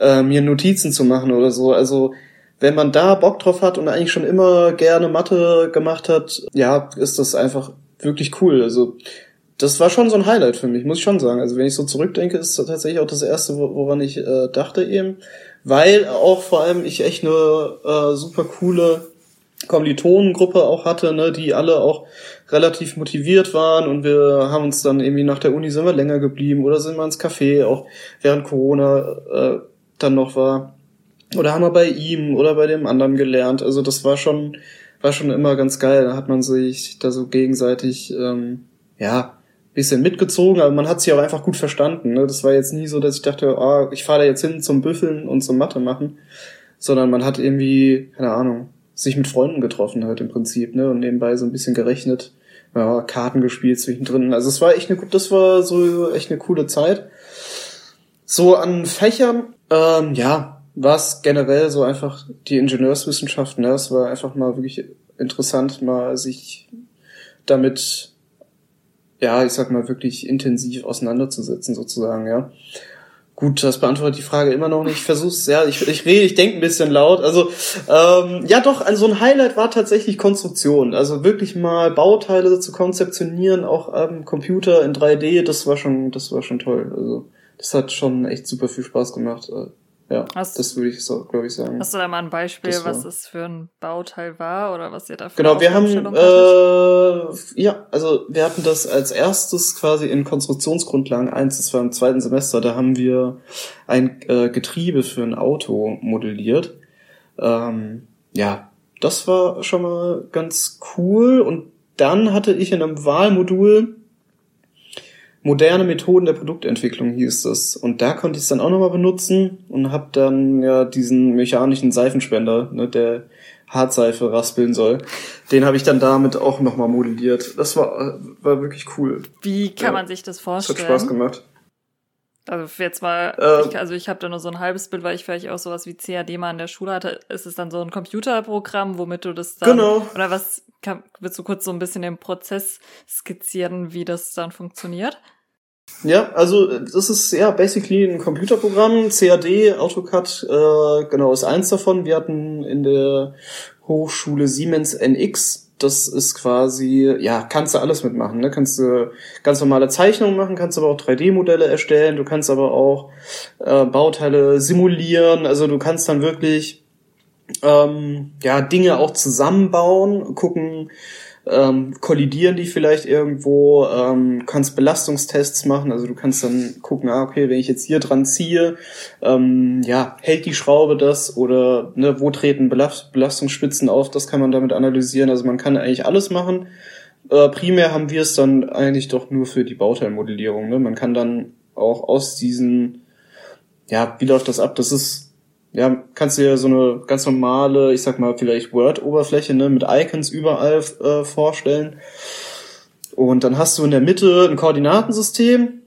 [SPEAKER 3] äh, mir Notizen zu machen oder so. Also wenn man da Bock drauf hat und eigentlich schon immer gerne Mathe gemacht hat, ja, ist das einfach wirklich cool. Also das war schon so ein Highlight für mich, muss ich schon sagen. Also wenn ich so zurückdenke, ist das tatsächlich auch das erste, wo- woran ich äh, dachte eben, weil auch vor allem ich echt eine äh, super coole Kommilitonengruppe auch hatte, ne, die alle auch relativ motiviert waren und wir haben uns dann irgendwie nach der Uni sind wir länger geblieben oder sind wir ins Café, auch während Corona äh, dann noch war. Oder haben wir bei ihm oder bei dem anderen gelernt. Also das war schon, war schon immer ganz geil. Da hat man sich da so gegenseitig, ähm, ja, bisschen mitgezogen, aber man hat sich auch einfach gut verstanden. Ne? Das war jetzt nie so, dass ich dachte, ah, ich fahre da jetzt hin zum Büffeln und zum Mathe machen, sondern man hat irgendwie, keine Ahnung, sich mit Freunden getroffen halt im Prinzip, ne? Und nebenbei so ein bisschen gerechnet, ja, Karten gespielt zwischendrin. Also es war echt eine, das war so echt eine coole Zeit. So an Fächern, ähm, ja, war es generell so einfach die Ingenieurswissenschaften. Ne? Es war einfach mal wirklich interessant, mal sich damit, ja, ich sag mal, wirklich intensiv auseinanderzusetzen, sozusagen, ja. Gut, das beantwortet die Frage immer noch nicht. Ich versuch's, ja, ich, ich rede, ich denke ein bisschen laut. Also, ähm, ja doch, also ein Highlight war tatsächlich Konstruktion. Also wirklich mal Bauteile zu konzeptionieren, auch am Computer in 3D, das war schon, das war schon toll. Also, das hat schon echt super viel Spaß gemacht. Ja,
[SPEAKER 1] Hast-
[SPEAKER 3] das würde ich so, glaube ich, sagen.
[SPEAKER 1] Hast du da mal ein Beispiel,
[SPEAKER 3] Das
[SPEAKER 1] was es für ein Bauteil war oder was ihr da für
[SPEAKER 3] Genau, wir haben, äh, ja, also wir hatten das als erstes quasi in Konstruktionsgrundlagen 1, das war im zweiten Semester, da haben wir ein äh, Getriebe für ein Auto modelliert. Ähm, ja, das war schon mal ganz cool und dann hatte ich in einem Wahlmodul moderne Methoden der Produktentwicklung hieß das. Und da konnte ich es dann auch nochmal benutzen und habe dann ja diesen mechanischen Seifenspender, ne, der Hartseife raspeln soll, den habe ich dann damit auch nochmal modelliert. Das war, war wirklich cool.
[SPEAKER 1] Wie kann
[SPEAKER 3] ja,
[SPEAKER 1] man sich das
[SPEAKER 3] Das
[SPEAKER 1] vorstellen?
[SPEAKER 3] hat Spaß gemacht.
[SPEAKER 1] Also jetzt mal,
[SPEAKER 3] Ähm,
[SPEAKER 1] ich, also ich habe da nur so ein halbes Bild, weil ich vielleicht auch sowas wie CAD mal in der Schule hatte. Ist es dann so ein Computerprogramm, womit du das dann
[SPEAKER 3] Genau.
[SPEAKER 1] oder was kann, willst du kurz so ein bisschen den Prozess skizzieren, wie das dann funktioniert?
[SPEAKER 3] Ja, also äh, das ist ja basically ein Computerprogramm, CAD, AutoCAD, äh, genau, ist eins davon. Wir hatten in der Hochschule Siemens NX. Das ist quasi, ja, kannst du alles mitmachen. Ne? Kannst du ganz normale Zeichnungen machen, kannst aber auch 3D-Modelle erstellen, du kannst aber auch äh, Bauteile simulieren. Also du kannst dann wirklich ähm, ja Dinge auch zusammenbauen, gucken, ähm, kollidieren die vielleicht irgendwo, ähm, kannst Belastungstests machen, also du kannst dann gucken, ah, okay, wenn ich jetzt hier dran ziehe, ähm, ja, hält die Schraube das oder ne, wo treten Belast Belastungsspitzen auf, das kann man damit analysieren, also man kann eigentlich alles machen. Äh, primär haben wir es dann eigentlich doch nur für die Bauteilmodellierung, ne? man kann dann auch aus diesen, ja, wie läuft das ab, das ist ja, kannst du dir so eine ganz normale, ich sag mal, vielleicht Word-Oberfläche ne, mit Icons überall äh, vorstellen. Und dann hast du in der Mitte ein Koordinatensystem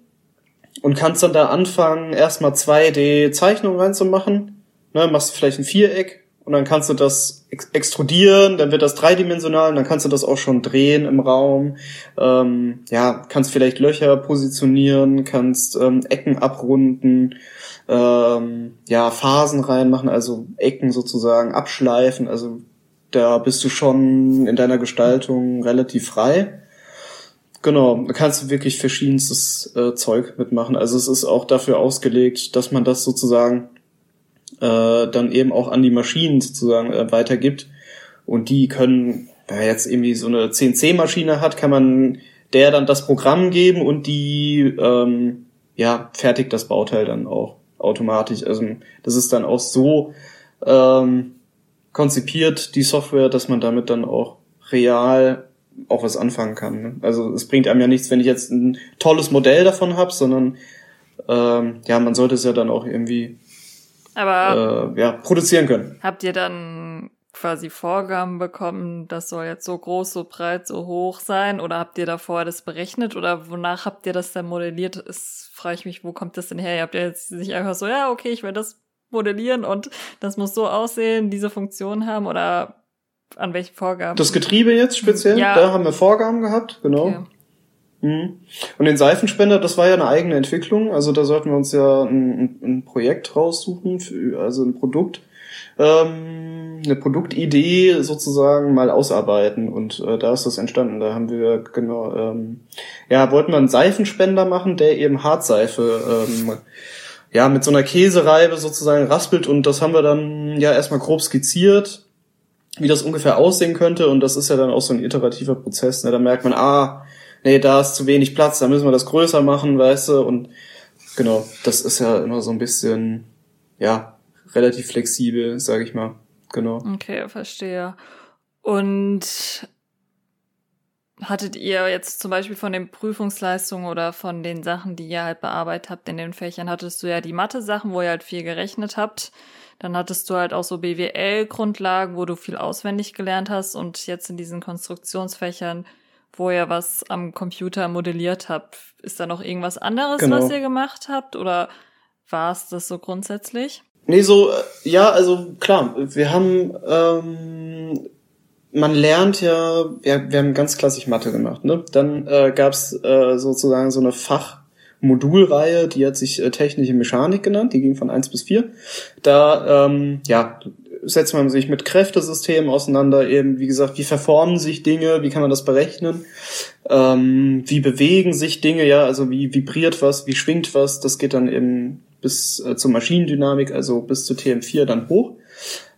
[SPEAKER 3] und kannst dann da anfangen, erstmal 2D-Zeichnungen reinzumachen. Ne, machst vielleicht ein Viereck und dann kannst du das ex extrudieren, dann wird das dreidimensional und dann kannst du das auch schon drehen im Raum. Ähm, ja, kannst vielleicht Löcher positionieren, kannst ähm, Ecken abrunden ähm, ja, Phasen reinmachen, also Ecken sozusagen abschleifen. Also da bist du schon in deiner Gestaltung relativ frei. Genau, da kannst du wirklich verschiedenstes äh, Zeug mitmachen. Also es ist auch dafür ausgelegt, dass man das sozusagen äh, dann eben auch an die Maschinen sozusagen äh, weitergibt. Und die können, wer jetzt irgendwie so eine CNC-Maschine hat, kann man der dann das Programm geben und die ähm, ja fertigt das Bauteil dann auch. Automatisch. Also das ist dann auch so ähm, konzipiert, die Software, dass man damit dann auch real auch was anfangen kann. Ne? Also es bringt einem ja nichts, wenn ich jetzt ein tolles Modell davon habe, sondern ähm, ja, man sollte es ja dann auch irgendwie
[SPEAKER 1] Aber
[SPEAKER 3] äh, ja, produzieren können.
[SPEAKER 1] habt ihr dann quasi Vorgaben bekommen, das soll jetzt so groß, so breit, so hoch sein? Oder habt ihr davor das berechnet? Oder wonach habt ihr das dann modelliert? Ist, frage ich mich, wo kommt das denn her? Ihr habt ja jetzt nicht einfach so, ja, okay, ich will das modellieren und das muss so aussehen, diese Funktion haben oder an welche Vorgaben?
[SPEAKER 3] Das Getriebe jetzt speziell,
[SPEAKER 1] Ja.
[SPEAKER 3] da haben wir Vorgaben gehabt, genau.
[SPEAKER 1] Okay.
[SPEAKER 3] Mhm. Und den Seifenspender, das war ja eine eigene Entwicklung. Also da sollten wir uns ja ein, ein, ein Projekt raussuchen, für, also ein Produkt, ähm, eine Produktidee sozusagen mal ausarbeiten. Und äh, da ist das entstanden. Da haben wir genau, ähm, ja, wollten wir einen Seifenspender machen, der eben Hartseife ähm, ja, mit so einer Käsereibe sozusagen raspelt und das haben wir dann ja erstmal grob skizziert, wie das ungefähr aussehen könnte und das ist ja dann auch so ein iterativer Prozess, ne? da merkt man, ah, nee, da ist zu wenig Platz, da müssen wir das größer machen, weißt du, und genau, das ist ja immer so ein bisschen, ja, relativ flexibel, sag ich mal, genau.
[SPEAKER 1] Okay, verstehe. Und hattet ihr jetzt zum Beispiel von den Prüfungsleistungen oder von den Sachen, die ihr halt bearbeitet habt in den Fächern, hattest du ja die Mathe-Sachen, wo ihr halt viel gerechnet habt. Dann hattest du halt auch so BWL-Grundlagen, wo du viel auswendig gelernt hast und jetzt in diesen Konstruktionsfächern, wo ihr was am Computer modelliert habt. Ist da noch irgendwas anderes,
[SPEAKER 3] Genau.
[SPEAKER 1] was ihr gemacht habt oder war es das so grundsätzlich?
[SPEAKER 3] Nee, so, äh, ja, also klar, wir haben, ähm, man lernt ja, wir, wir haben ganz klassisch Mathe gemacht, ne? Dann äh, gab's äh, sozusagen so eine Fachmodulreihe, die hat sich äh, technische Mechanik genannt, die ging von eins bis vier. Da, ähm, ja, setzt man sich mit Kräftesystemen auseinander, eben, wie gesagt, wie verformen sich Dinge, wie kann man das berechnen, ähm, wie bewegen sich Dinge, ja, also wie vibriert was, wie schwingt was, das geht dann eben bis äh, zur Maschinendynamik, also bis zu TM4 dann hoch.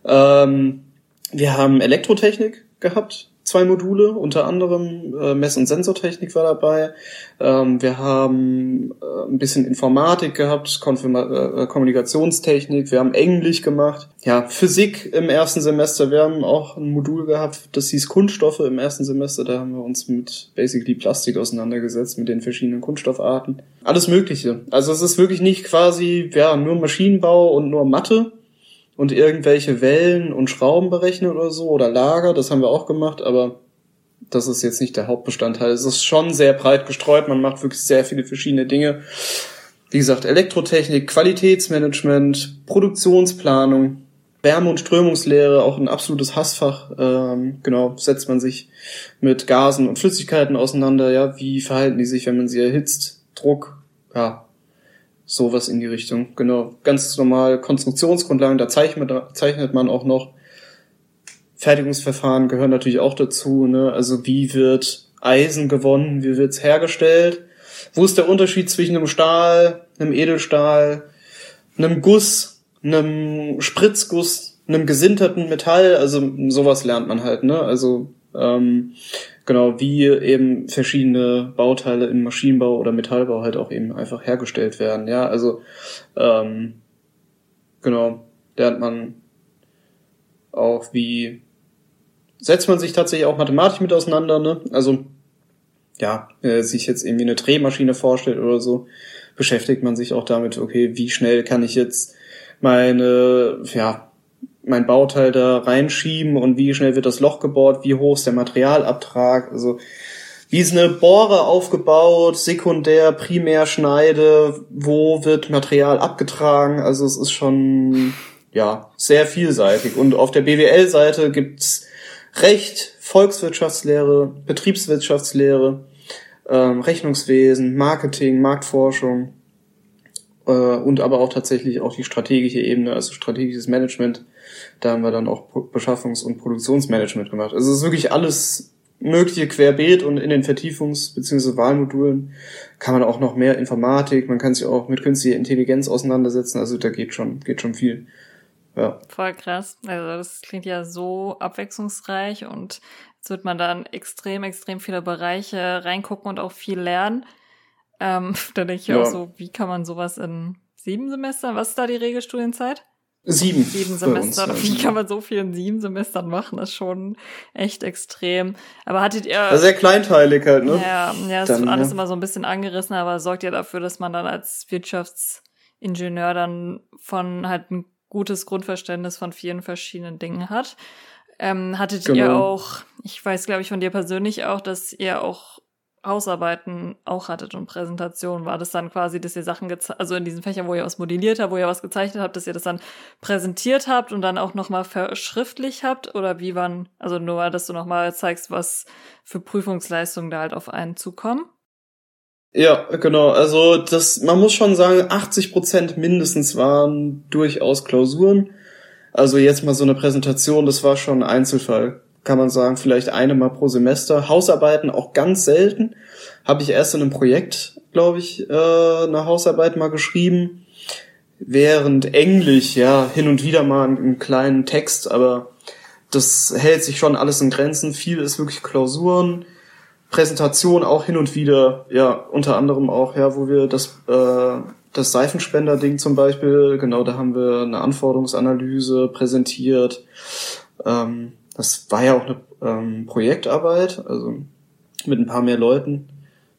[SPEAKER 3] Ähm, wir haben Elektrotechnik gehabt, zwei Module, unter anderem äh, Mess- und Sensortechnik war dabei. Ähm, wir haben äh, ein bisschen Informatik gehabt, Konfirma äh, Kommunikationstechnik, wir haben Englisch gemacht. Ja, Physik im ersten Semester, wir haben auch ein Modul gehabt, das hieß Kunststoffe im ersten Semester, da haben wir uns mit basically Plastik auseinandergesetzt, mit den verschiedenen Kunststoffarten. Alles Mögliche. Also es ist wirklich nicht quasi, ja, nur Maschinenbau und nur Mathe, und irgendwelche Wellen und Schrauben berechnen oder so oder Lager, das haben wir auch gemacht, aber das ist jetzt nicht der Hauptbestandteil. Es ist schon sehr breit gestreut, man macht wirklich sehr viele verschiedene Dinge. Wie gesagt, Elektrotechnik, Qualitätsmanagement, Produktionsplanung, Wärme- und Strömungslehre, auch ein absolutes Hassfach. Ähm, genau, setzt man sich mit Gasen und Flüssigkeiten auseinander. Ja, wie verhalten die sich, wenn man sie erhitzt? Druck, ja, sowas in die Richtung. Genau, ganz normal Konstruktionsgrundlagen, da zeichnet, zeichnet man auch noch. Fertigungsverfahren gehören natürlich auch dazu. Ne? Also wie wird Eisen gewonnen, wie wird's hergestellt? Wo ist der Unterschied zwischen einem Stahl, einem Edelstahl, einem Guss, einem Spritzguss, einem gesinterten Metall? Also sowas lernt man halt. Ne? Also ähm, genau, wie eben verschiedene Bauteile im Maschinenbau oder Metallbau halt auch eben einfach hergestellt werden. Ja, also ähm, genau, lernt man auch, wie setzt man sich tatsächlich auch mathematisch mit auseinander, ne? Also ja, äh, sich jetzt irgendwie eine Drehmaschine vorstellt oder so, beschäftigt man sich auch damit, okay, wie schnell kann ich jetzt meine, ja, mein Bauteil da reinschieben und wie schnell wird das Loch gebohrt, wie hoch ist der Materialabtrag, also wie ist eine Bohre aufgebaut, sekundär, primär Schneide, wo wird Material abgetragen, also es ist schon, ja, sehr vielseitig. Und auf der BWL-Seite gibt's Recht, Volkswirtschaftslehre, Betriebswirtschaftslehre, ähm, Rechnungswesen, Marketing, Marktforschung äh, und aber auch tatsächlich auch die strategische Ebene, also strategisches Management. Da haben wir dann auch Beschaffungs- und Produktionsmanagement gemacht. Also es ist wirklich alles mögliche querbeet und in den Vertiefungs- bzw. Wahlmodulen kann man auch noch mehr Informatik, man kann sich auch mit künstlicher Intelligenz auseinandersetzen, also da geht schon, geht schon viel. Ja.
[SPEAKER 1] Voll krass. Also das klingt ja so abwechslungsreich und jetzt wird man dann extrem, extrem viele Bereiche reingucken und auch viel lernen. Ähm, da denke ich
[SPEAKER 3] Ja.
[SPEAKER 1] auch so, wie kann man sowas in sieben Semestern? Was ist da die Regelstudienzeit?
[SPEAKER 3] Sieben.
[SPEAKER 1] Sieben Semester. Uns, Wie kann man so viel in sieben Semestern machen? Das ist schon echt extrem. Aber hattet ihr.
[SPEAKER 3] Also sehr kleinteilig halt, ne?
[SPEAKER 1] Ja, ja, ist alles ja. immer so ein bisschen angerissen, aber sorgt ja dafür, dass man dann als Wirtschaftsingenieur dann von halt ein gutes Grundverständnis von vielen verschiedenen Dingen hat. Ähm, hattet genau. ihr auch, ich weiß, glaube ich, von dir persönlich auch, dass ihr auch Hausarbeiten auch hattet und Präsentationen, war das dann quasi, dass ihr Sachen, also in diesen Fächern, wo ihr was modelliert habt, wo ihr was gezeichnet habt, dass ihr das dann präsentiert habt und dann auch nochmal verschriftlich habt? Oder wie waren, also nur, dass du nochmal zeigst, was für Prüfungsleistungen da halt auf einen zukommen?
[SPEAKER 3] Ja, genau. Also das, man muss schon sagen, 80 Prozent mindestens waren durchaus Klausuren. Also jetzt mal so eine Präsentation, das war schon ein Einzelfall kann man sagen, vielleicht eine mal pro Semester. Hausarbeiten auch ganz selten. Habe ich erst in einem Projekt, glaube ich, äh, eine Hausarbeit mal geschrieben. Während Englisch, ja, hin und wieder mal einen kleinen Text, aber das hält sich schon alles in Grenzen. Viel ist wirklich Klausuren, Präsentation auch hin und wieder, ja, unter anderem auch, ja, wo wir das, äh, das Seifenspender-Ding zum Beispiel, genau, da haben wir eine Anforderungsanalyse präsentiert. Ähm, das war ja auch eine ähm, Projektarbeit, also mit ein paar mehr Leuten.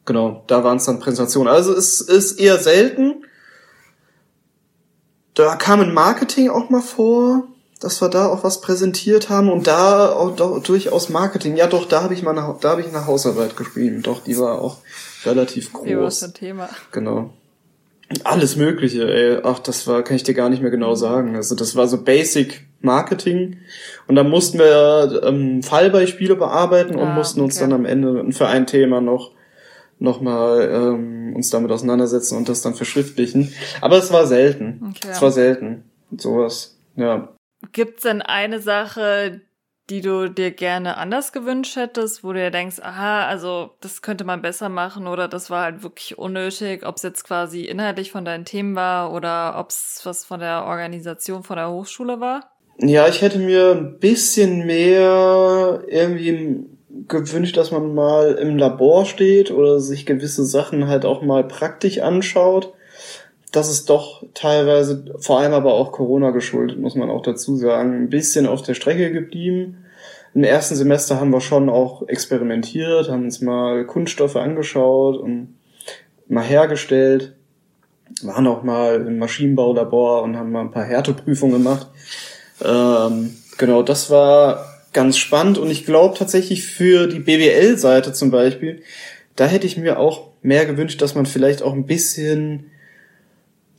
[SPEAKER 3] Genau, da waren es dann Präsentationen. Also es ist eher selten. Da kam ein Marketing auch mal vor, dass wir da auch was präsentiert haben und da auch doch, durchaus Marketing. Ja, doch, da habe ich mal eine, da habe ich eine Hausarbeit geschrieben. Doch, die war auch relativ groß. War das Thema? Genau. Alles Mögliche, ey. Ach, das war, kann ich dir gar nicht mehr genau sagen. Also das war so Basic Marketing. Und dann mussten wir ähm, Fallbeispiele bearbeiten und ah, mussten uns okay. dann am Ende für ein Thema noch nochmal ähm, uns damit auseinandersetzen und das dann verschriftlichen. Aber es war selten. Okay. Es war selten. Sowas. Ja.
[SPEAKER 1] Gibt's denn eine Sache, die du dir gerne anders gewünscht hättest, wo du dir denkst, aha, also das könnte man besser machen oder das war halt wirklich unnötig, ob es jetzt quasi inhaltlich von deinen Themen war oder ob es was von der Organisation von der Hochschule war?
[SPEAKER 3] Ja, ich hätte mir ein bisschen mehr irgendwie gewünscht, dass man mal im Labor steht oder sich gewisse Sachen halt auch mal praktisch anschaut. Das ist doch teilweise, vor allem aber auch Corona geschuldet, muss man auch dazu sagen, ein bisschen auf der Strecke geblieben. Im ersten Semester haben wir schon auch experimentiert, haben uns mal Kunststoffe angeschaut und mal hergestellt, waren auch mal im Maschinenbaulabor und haben mal ein paar Härteprüfungen gemacht. Ähm, genau, das war ganz spannend und ich glaube tatsächlich für die BWL-Seite zum Beispiel, da hätte ich mir auch mehr gewünscht, dass man vielleicht auch ein bisschen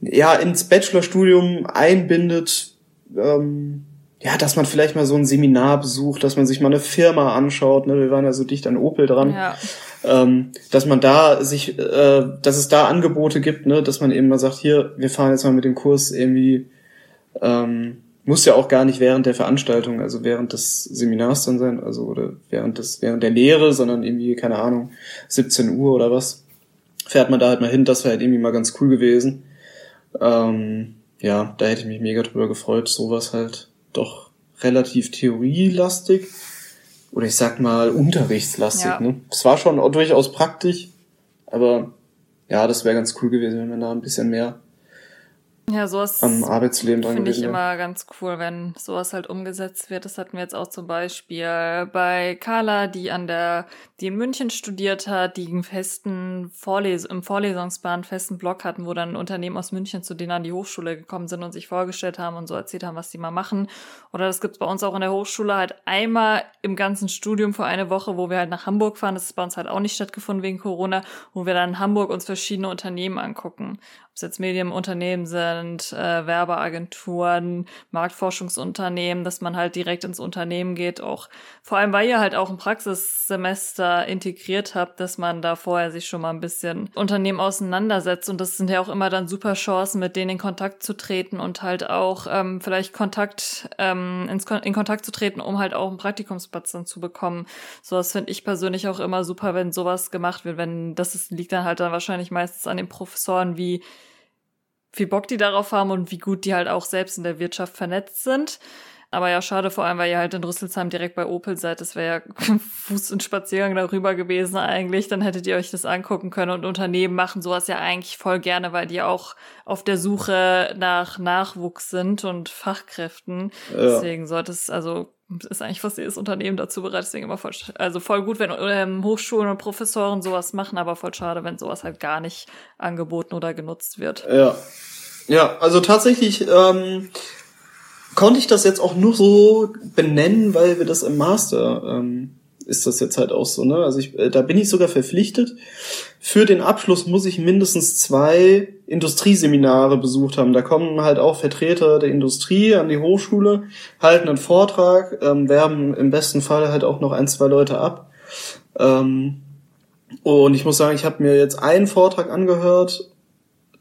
[SPEAKER 3] ja ins Bachelorstudium einbindet, ähm, ja, dass man vielleicht mal so ein Seminar besucht, dass man sich mal eine Firma anschaut. Ne? Wir waren ja so dicht an Opel dran. Ja. Ähm, dass man da sich, äh, dass es da Angebote gibt, ne? dass man eben mal sagt, hier, wir fahren jetzt mal mit dem Kurs irgendwie ähm, muss ja auch gar nicht während der Veranstaltung, also während des Seminars dann sein, also oder während des, während der Lehre, sondern irgendwie, keine Ahnung, 17 Uhr oder was, fährt man da halt mal hin, das wäre halt irgendwie mal ganz cool gewesen. Ähm, ja, da hätte ich mich mega drüber gefreut, sowas halt doch relativ theorielastig oder ich sag mal unterrichtslastig, ja. ne? Es war schon durchaus praktisch, aber ja, das wäre ganz cool gewesen, wenn man da ein bisschen mehr
[SPEAKER 1] ja, sowas am Arbeitsleben dran Finde ich immer ganz cool, wenn sowas halt umgesetzt wird. Das hatten wir jetzt auch zum Beispiel bei Carla, die an der, die in München studiert hat, die einen festen Vorles im Vorlesungsplan festen Blog hatten, wo dann Unternehmen aus München zu denen an die Hochschule gekommen sind und sich vorgestellt haben und so erzählt haben, was die mal machen. Oder das gibt's bei uns auch in der Hochschule halt einmal im ganzen Studium für eine Woche, wo wir halt nach Hamburg fahren. Das ist bei uns halt auch nicht stattgefunden wegen Corona, wo wir dann in Hamburg uns verschiedene Unternehmen angucken ob es jetzt Medienunternehmen sind, äh, Werbeagenturen, Marktforschungsunternehmen, dass man halt direkt ins Unternehmen geht, auch vor allem, weil ihr halt auch ein Praxissemester integriert habt, dass man da vorher sich schon mal ein bisschen Unternehmen auseinandersetzt und das sind ja auch immer dann super Chancen, mit denen in Kontakt zu treten und halt auch ähm, vielleicht Kontakt ähm, ins, in Kontakt zu treten, um halt auch einen Praktikumsplatz dann zu bekommen. Sowas finde ich persönlich auch immer super, wenn sowas gemacht wird, wenn das ist, liegt dann halt dann wahrscheinlich meistens an den Professoren wie wie Bock die darauf haben und wie gut die halt auch selbst in der Wirtschaft vernetzt sind. Aber ja, schade vor allem, weil ihr halt in Rüsselsheim direkt bei Opel seid. Das wäre ja Fuß- und Spaziergang darüber gewesen eigentlich. Dann hättet ihr euch das angucken können. Und Unternehmen machen sowas ja eigentlich voll gerne, weil die auch auf der Suche nach Nachwuchs sind und Fachkräften. Ja. Deswegen sollte es, also ist eigentlich fast jedes Unternehmen dazu bereit. Deswegen immer voll, also voll gut, wenn ähm, Hochschulen und Professoren sowas machen, aber voll schade, wenn sowas halt gar nicht angeboten oder genutzt wird.
[SPEAKER 3] Ja. Ja, also tatsächlich ähm, konnte ich das jetzt auch nur so benennen, weil wir das im Master ähm, ist das jetzt halt auch so, ne? Also ich, äh, da bin ich sogar verpflichtet. Für den Abschluss muss ich mindestens zwei Industrieseminare besucht haben. Da kommen halt auch Vertreter der Industrie an die Hochschule, halten einen Vortrag, ähm, werben im besten Fall halt auch noch ein, zwei Leute ab. Ähm, und ich muss sagen, ich habe mir jetzt einen Vortrag angehört.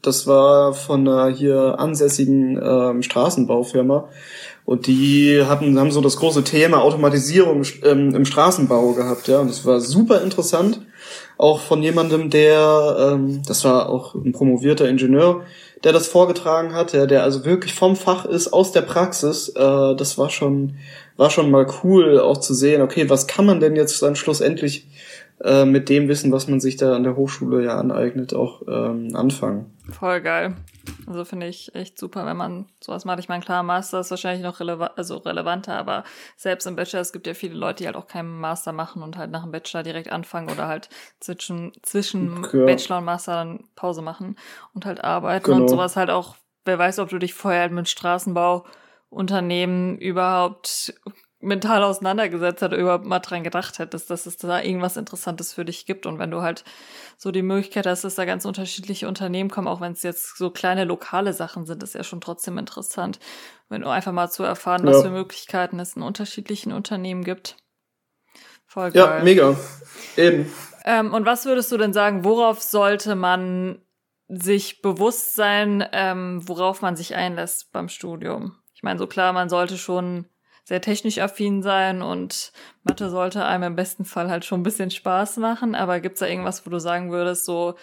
[SPEAKER 3] Das war von einer hier ansässigen ähm, Straßenbaufirma. Und die hatten, haben so das große Thema Automatisierung ähm, im Straßenbau gehabt, ja. Und das war super interessant. Auch von jemandem, der, ähm, das war auch ein promovierter Ingenieur, der das vorgetragen hat, der, der also wirklich vom Fach ist, aus der Praxis. Äh, das war schon, war schon mal cool, auch zu sehen, okay, was kann man denn jetzt dann schlussendlich äh, mit dem Wissen, was man sich da an der Hochschule ja aneignet, auch ähm, anfangen.
[SPEAKER 1] Voll geil. Also finde ich echt super, wenn man sowas macht. Ich meine, klar, Master ist wahrscheinlich noch releva also relevanter, aber selbst im Bachelor, es gibt ja viele Leute, die halt auch keinen Master machen und halt nach dem Bachelor direkt anfangen oder halt zwischen, zwischen ja. Bachelor und Master dann Pause machen und halt arbeiten genau. und sowas halt auch, wer weiß, ob du dich vorher halt mit Straßenbauunternehmen überhaupt mental auseinandergesetzt hat, überhaupt mal dran gedacht hättest, dass es da irgendwas Interessantes für dich gibt. Und wenn du halt so die Möglichkeit hast, dass da ganz unterschiedliche Unternehmen kommen, auch wenn es jetzt so kleine lokale Sachen sind, ist ja schon trotzdem interessant. Wenn du einfach mal zu erfahren, ja. was für Möglichkeiten es in unterschiedlichen Unternehmen gibt.
[SPEAKER 3] Voll geil. Ja, mega. Eben.
[SPEAKER 1] Ähm, und was würdest du denn sagen, worauf sollte man sich bewusst sein, ähm, worauf man sich einlässt beim Studium? Ich meine, so klar, man sollte schon sehr technisch affin sein und Mathe sollte einem im besten Fall halt schon ein bisschen Spaß machen. Aber gibt's da irgendwas, wo du sagen würdest, so,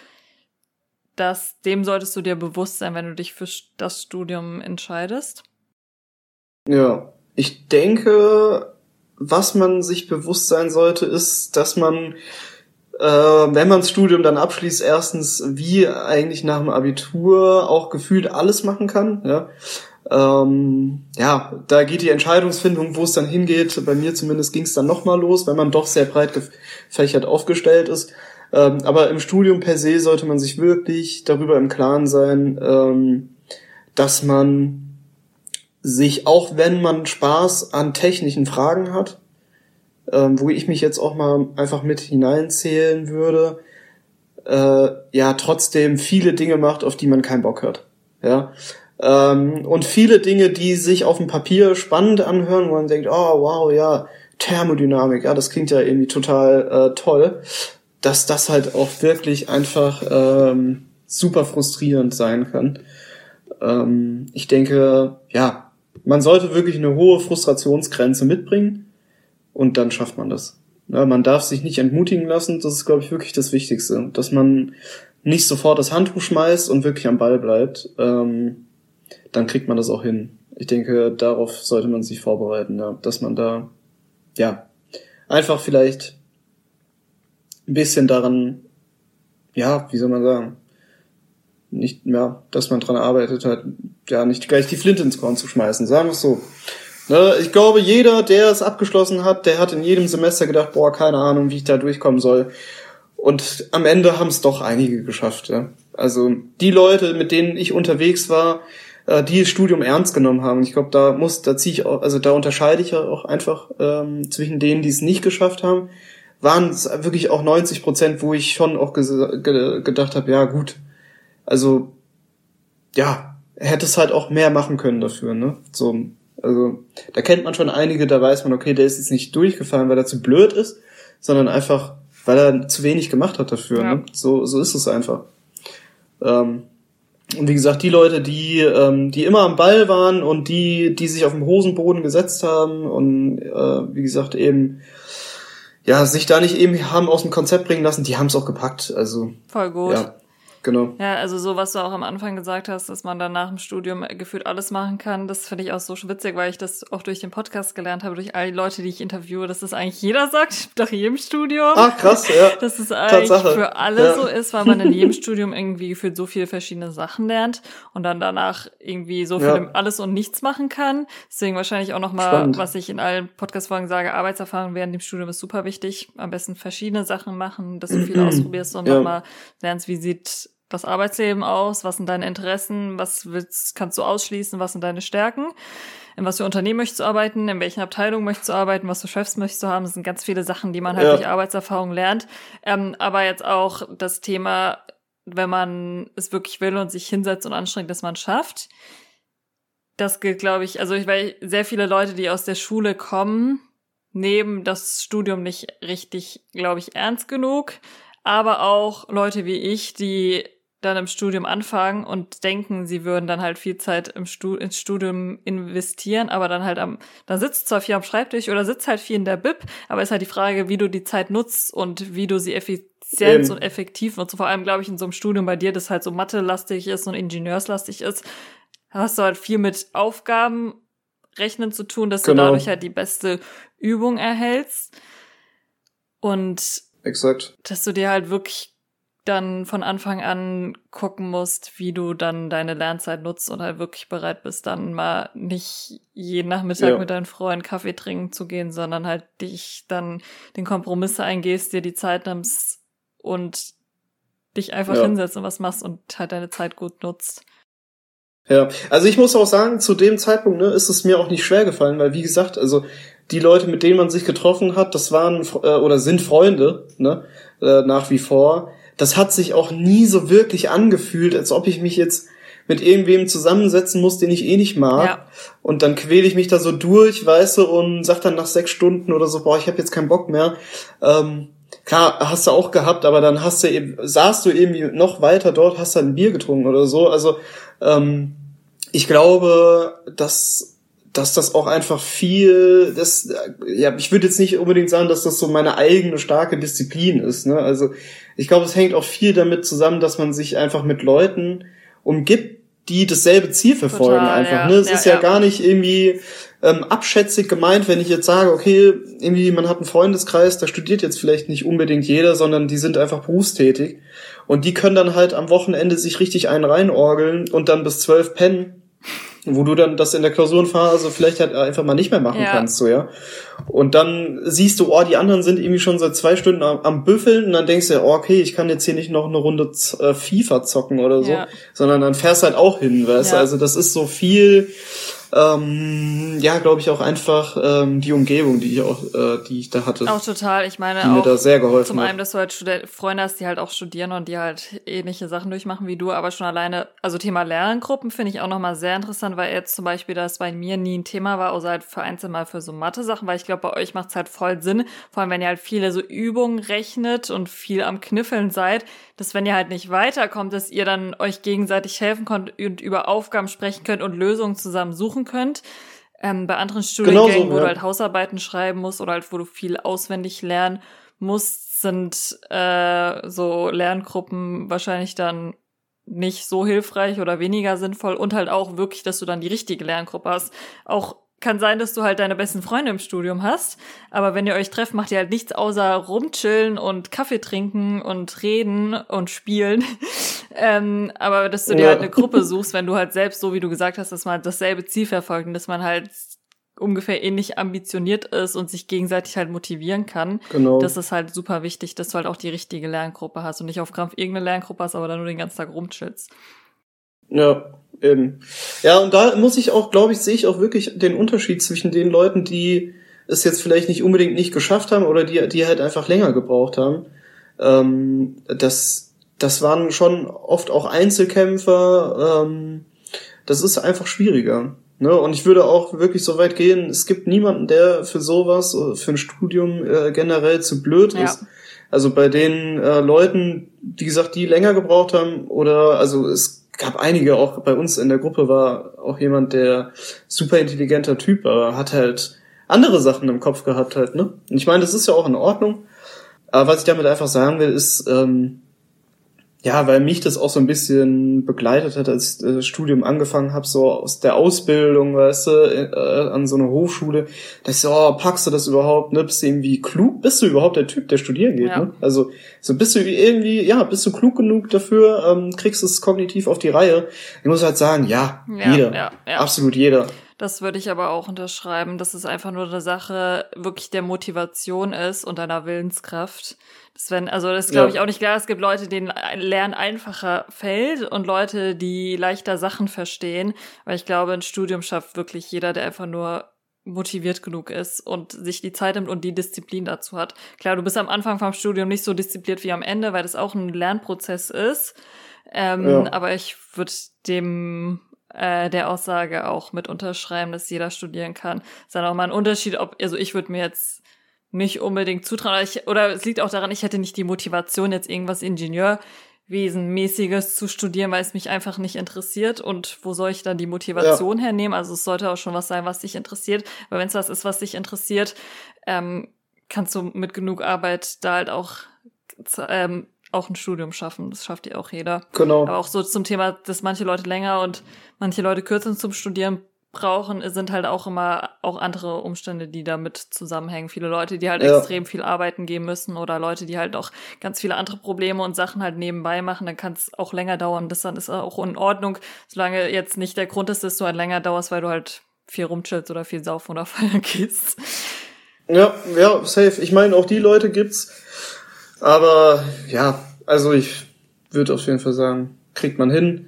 [SPEAKER 1] dass dem solltest du dir bewusst sein, wenn du dich für das Studium entscheidest?
[SPEAKER 3] Ja, ich denke, was man sich bewusst sein sollte, ist, dass man, äh, wenn man das Studium dann abschließt, erstens wie eigentlich nach dem Abitur auch gefühlt alles machen kann. Ja? Ähm, ja, da geht die Entscheidungsfindung, wo es dann hingeht. Bei mir zumindest ging es dann nochmal los, weil man doch sehr breit gefächert aufgestellt ist. Ähm, aber im Studium per se sollte man sich wirklich darüber im Klaren sein, ähm, dass man sich, auch wenn man Spaß an technischen Fragen hat, ähm, wo ich mich jetzt auch mal einfach mit hineinzählen würde, äh, ja, trotzdem viele Dinge macht, auf die man keinen Bock hat. Ja, ähm, und viele Dinge, die sich auf dem Papier spannend anhören, wo man denkt, oh wow, ja, Thermodynamik, ja, das klingt ja irgendwie total äh, toll, dass das halt auch wirklich einfach ähm, super frustrierend sein kann. Ähm, ich denke, ja, man sollte wirklich eine hohe Frustrationsgrenze mitbringen und dann schafft man das. Ja, man darf sich nicht entmutigen lassen, das ist, glaube ich, wirklich das Wichtigste, dass man nicht sofort das Handtuch schmeißt und wirklich am Ball bleibt. Ähm, dann kriegt man das auch hin. Ich denke, darauf sollte man sich vorbereiten, ja, dass man da, ja, einfach vielleicht ein bisschen daran, ja, wie soll man sagen, nicht, ja, dass man dran arbeitet, halt, ja, nicht gleich die Flinte ins Korn zu schmeißen, sagen wir es so. Ne, ich glaube, jeder, der es abgeschlossen hat, der hat in jedem Semester gedacht, boah, keine Ahnung, wie ich da durchkommen soll. Und am Ende haben es doch einige geschafft, ja. Also die Leute, mit denen ich unterwegs war, äh, die das Studium ernst genommen haben. Ich glaube, da muss, da ziehe ich auch, also da unterscheide ich ja auch einfach ähm, zwischen denen, die es nicht geschafft haben, waren es wirklich auch 90 Prozent, wo ich schon auch ge gedacht habe, ja gut, also ja, hätte es halt auch mehr machen können dafür, ne? So, also da kennt man schon einige, da weiß man, okay, der ist jetzt nicht durchgefallen, weil er zu blöd ist, sondern einfach, weil er zu wenig gemacht hat dafür. Ja. Ne? So, so ist es einfach. Ähm, und wie gesagt, die Leute, die, ähm, die immer am Ball waren und die, die sich auf dem Hosenboden gesetzt haben und äh, wie gesagt eben ja sich da nicht eben haben aus dem Konzept bringen lassen, die haben es auch gepackt. Also
[SPEAKER 1] voll gut. Ja.
[SPEAKER 3] Genau.
[SPEAKER 1] Ja, also so, was du auch am Anfang gesagt hast, dass man dann nach dem Studium gefühlt alles machen kann, das finde ich auch so witzig, weil ich das auch durch den Podcast gelernt habe, durch all die Leute, die ich interviewe, dass das eigentlich jeder sagt, nach jedem Studium.
[SPEAKER 3] Ach, krass, ja.
[SPEAKER 1] Dass es eigentlich
[SPEAKER 3] Tatsache.
[SPEAKER 1] für alle
[SPEAKER 3] Ja.
[SPEAKER 1] so ist, weil man in jedem Studium irgendwie gefühlt so viele verschiedene Sachen lernt und dann danach irgendwie so viel
[SPEAKER 3] Ja.
[SPEAKER 1] alles und nichts machen kann. Deswegen wahrscheinlich auch nochmal, was ich in allen Podcast-Folgen sage, Arbeitserfahrung während dem Studium ist super wichtig. Am besten verschiedene Sachen machen, dass du viel ausprobierst und
[SPEAKER 3] Ja.
[SPEAKER 1] nochmal lernst, wie sieht das Arbeitsleben aus, was sind deine Interessen, was willst, kannst du ausschließen, was sind deine Stärken, in was für Unternehmen möchtest du arbeiten, in welchen Abteilungen möchtest du arbeiten, was für Chefs möchtest du haben. Das sind ganz viele Sachen, die man halt
[SPEAKER 3] Ja.
[SPEAKER 1] durch Arbeitserfahrung lernt. Ähm, aber jetzt auch das Thema, wenn man es wirklich will und sich hinsetzt und anstrengt, dass man es schafft. Das gilt, glaube ich, also ich weil sehr viele Leute, die aus der Schule kommen, nehmen das Studium nicht richtig, glaube ich, ernst genug. Aber auch Leute wie ich, die dann im Studium anfangen und denken, sie würden dann halt viel Zeit im Stu ins Studium investieren, aber dann halt am, dann sitzt zwar viel am Schreibtisch oder sitzt halt viel in der Bib, aber ist halt die Frage, wie du die Zeit nutzt und wie du sie effizient und effektiv nutzt. Und vor allem, glaube ich, in so einem Studium bei dir, das halt so Mathe-lastig ist und Ingenieurslastig ist, hast du halt viel mit Aufgaben rechnen zu tun, dass
[SPEAKER 3] Genau.
[SPEAKER 1] du dadurch halt die beste Übung erhältst. Und
[SPEAKER 3] Exakt.
[SPEAKER 1] dass du dir halt wirklich dann von Anfang an gucken musst, wie du dann deine Lernzeit nutzt und halt wirklich bereit bist, dann mal nicht jeden Nachmittag
[SPEAKER 3] Ja.
[SPEAKER 1] mit deinen Freunden Kaffee trinken zu gehen, sondern halt dich dann den Kompromisse eingehst, dir die Zeit nimmst und dich einfach
[SPEAKER 3] Ja.
[SPEAKER 1] hinsetzt und was machst und halt deine Zeit gut nutzt.
[SPEAKER 3] Ja, also ich muss auch sagen, zu dem Zeitpunkt ne, ist es mir auch nicht schwer gefallen, weil wie gesagt, also die Leute, mit denen man sich getroffen hat, das waren äh, oder sind Freunde, ne, äh, nach wie vor. Das hat sich auch nie so wirklich angefühlt, als ob ich mich jetzt mit irgendwem zusammensetzen muss, den ich eh nicht mag.
[SPEAKER 1] Ja.
[SPEAKER 3] Und dann quäle ich mich da so durch, weißt du, und sag dann nach sechs Stunden oder so, boah, ich habe jetzt keinen Bock mehr. Ähm, klar, hast du auch gehabt, aber dann hast du eben, saßt du irgendwie noch weiter dort, hast dann ein Bier getrunken oder so. Also ähm, ich glaube, dass dass das auch einfach viel, das, ja, ich würde jetzt nicht unbedingt sagen, dass das so meine eigene starke Disziplin ist. Ne? Also ich glaube, es hängt auch viel damit zusammen, dass man sich einfach mit Leuten umgibt, die dasselbe Ziel verfolgen
[SPEAKER 1] Total,
[SPEAKER 3] einfach.
[SPEAKER 1] ja.
[SPEAKER 3] Ne? Es
[SPEAKER 1] Ja,
[SPEAKER 3] ist ja,
[SPEAKER 1] ja.
[SPEAKER 3] gar nicht irgendwie ähm, abschätzig gemeint, wenn ich jetzt sage, okay, irgendwie man hat einen Freundeskreis, da studiert jetzt vielleicht nicht unbedingt jeder, sondern die sind einfach berufstätig und die können dann halt am Wochenende sich richtig einen reinorgeln und dann bis zwölf pennen, wo du dann das in der Klausurenphase vielleicht halt einfach mal nicht mehr machen kannst, so ja. Und dann siehst du, oh, die anderen sind irgendwie schon seit zwei Stunden am, am Büffeln und dann denkst du, oh, okay, ich kann jetzt hier nicht noch eine Runde äh, FIFA zocken oder so,
[SPEAKER 1] Ja.
[SPEAKER 3] sondern dann fährst halt auch hin, weißt du.
[SPEAKER 1] Ja.
[SPEAKER 3] Also das ist so viel, ähm, ja, glaube ich auch einfach ähm, die Umgebung, die ich auch, äh, die ich da hatte,
[SPEAKER 1] Auch total. Ich meine
[SPEAKER 3] die mir
[SPEAKER 1] auch
[SPEAKER 3] da sehr geholfen
[SPEAKER 1] zum
[SPEAKER 3] hat.
[SPEAKER 1] einen, dass du halt Studen Freunde hast, die halt auch studieren und die halt ähnliche Sachen durchmachen wie du, aber schon alleine, also Thema Lerngruppen finde ich auch nochmal sehr interessant, weil jetzt zum Beispiel das bei mir nie ein Thema war, außer halt vereinzelt mal für so Mathe-Sachen, weil ich glaube, bei euch macht es halt voll Sinn, vor allem wenn ihr halt viele so Übungen rechnet und viel am Kniffeln seid, dass wenn ihr halt nicht weiterkommt, dass ihr dann euch gegenseitig helfen könnt und über Aufgaben sprechen könnt und Lösungen zusammen suchen könnt. Ähm, bei anderen
[SPEAKER 3] Genau so,
[SPEAKER 1] Studiengängen, wo
[SPEAKER 3] ja.
[SPEAKER 1] du halt Hausarbeiten schreiben musst oder halt wo du viel auswendig lernen musst, sind äh, so Lerngruppen wahrscheinlich dann nicht so hilfreich oder weniger sinnvoll und halt auch wirklich, dass du dann die richtige Lerngruppe hast. Auch kann sein, dass du halt deine besten Freunde im Studium hast, aber wenn ihr euch trefft, macht ihr halt nichts außer rumchillen und Kaffee trinken und reden und spielen. ähm, aber dass du dir
[SPEAKER 3] Ja.
[SPEAKER 1] halt eine Gruppe suchst, wenn du halt selbst, so wie du gesagt hast, dass man dasselbe Ziel verfolgt und dass man halt ungefähr ähnlich ambitioniert ist und sich gegenseitig halt motivieren kann.
[SPEAKER 3] Genau.
[SPEAKER 1] Das ist halt super wichtig, dass du halt auch die richtige Lerngruppe hast und nicht auf Krampf irgendeine Lerngruppe hast, aber dann nur den ganzen Tag rumchillst.
[SPEAKER 3] Ja, eben. Ja, und da muss ich auch, glaube ich, sehe ich auch wirklich den Unterschied zwischen den Leuten, die es jetzt vielleicht nicht unbedingt nicht geschafft haben oder die, die halt einfach länger gebraucht haben. Ähm, das, das waren schon oft auch Einzelkämpfer. Ähm, das ist einfach schwieriger. Ne? Und ich würde auch wirklich so weit gehen, es gibt niemanden, der für sowas, äh, für ein Studium äh, generell zu blöd
[SPEAKER 1] Ja.
[SPEAKER 3] ist. Also bei den äh, Leuten, wie gesagt, die länger gebraucht haben, oder also es gab einige, auch bei uns in der Gruppe war auch jemand, der super intelligenter Typ war, hat halt andere Sachen im Kopf gehabt halt, ne? Und ich meine, das ist ja auch in Ordnung. Aber was ich damit einfach sagen will, ist, ähm, ja, weil mich das auch so ein bisschen begleitet hat, als ich das Studium angefangen habe, so aus der Ausbildung, weißt du, äh, an so einer Hochschule, da ich so, oh, packst du das überhaupt, ne? Bist du irgendwie klug? Bist du überhaupt der Typ, der studieren geht, ja. ne? Also, so bist du irgendwie, ja, bist du klug genug dafür, ähm, kriegst es kognitiv auf die Reihe. Ich muss halt sagen, ja, ja jeder. Ja, ja. Absolut jeder.
[SPEAKER 1] Das würde ich aber auch unterschreiben, dass es einfach nur eine Sache wirklich der Motivation ist und deiner Willenskraft. Wenn, also das glaube ich auch nicht klar. Es gibt Leute, denen Lernen einfacher fällt und Leute, die leichter Sachen verstehen. Weil ich glaube, ein Studium schafft wirklich jeder, der einfach nur motiviert genug ist und sich die Zeit nimmt und die Disziplin dazu hat. Klar, du bist am Anfang vom Studium nicht so diszipliniert wie am Ende, weil das auch ein Lernprozess ist. Ähm, ja. Aber ich würde dem äh, der Aussage auch mit unterschreiben, dass jeder studieren kann. ist dann auch mal ein Unterschied, ob, also ich würde mir jetzt nicht unbedingt zutrauen, oder, ich, oder es liegt auch daran, ich hätte nicht die Motivation, jetzt irgendwas Ingenieurwesenmäßiges zu studieren, weil es mich einfach nicht interessiert. Und wo soll ich dann die Motivation ja. hernehmen? Also es sollte auch schon was sein, was dich interessiert. Weil wenn es was ist, was dich interessiert, ähm, kannst du mit genug Arbeit da halt auch ähm, auch ein Studium schaffen. Das schafft ja auch jeder. Genau. Aber auch so zum Thema, dass manche Leute länger und manche Leute kürzer zum Studieren brauchen, sind halt auch immer auch andere Umstände, die damit zusammenhängen. Viele Leute, die halt ja. extrem viel arbeiten gehen müssen oder Leute, die halt auch ganz viele andere Probleme und Sachen halt nebenbei machen, dann kann es auch länger dauern. Das dann ist auch in Ordnung, solange jetzt nicht der Grund ist, dass du halt länger dauerst, weil du halt viel rumchillst oder viel saufen oder feiern gehst.
[SPEAKER 3] Ja, ja, safe. Ich meine, auch die Leute gibt's, aber ja, also ich würde auf jeden Fall sagen, kriegt man hin.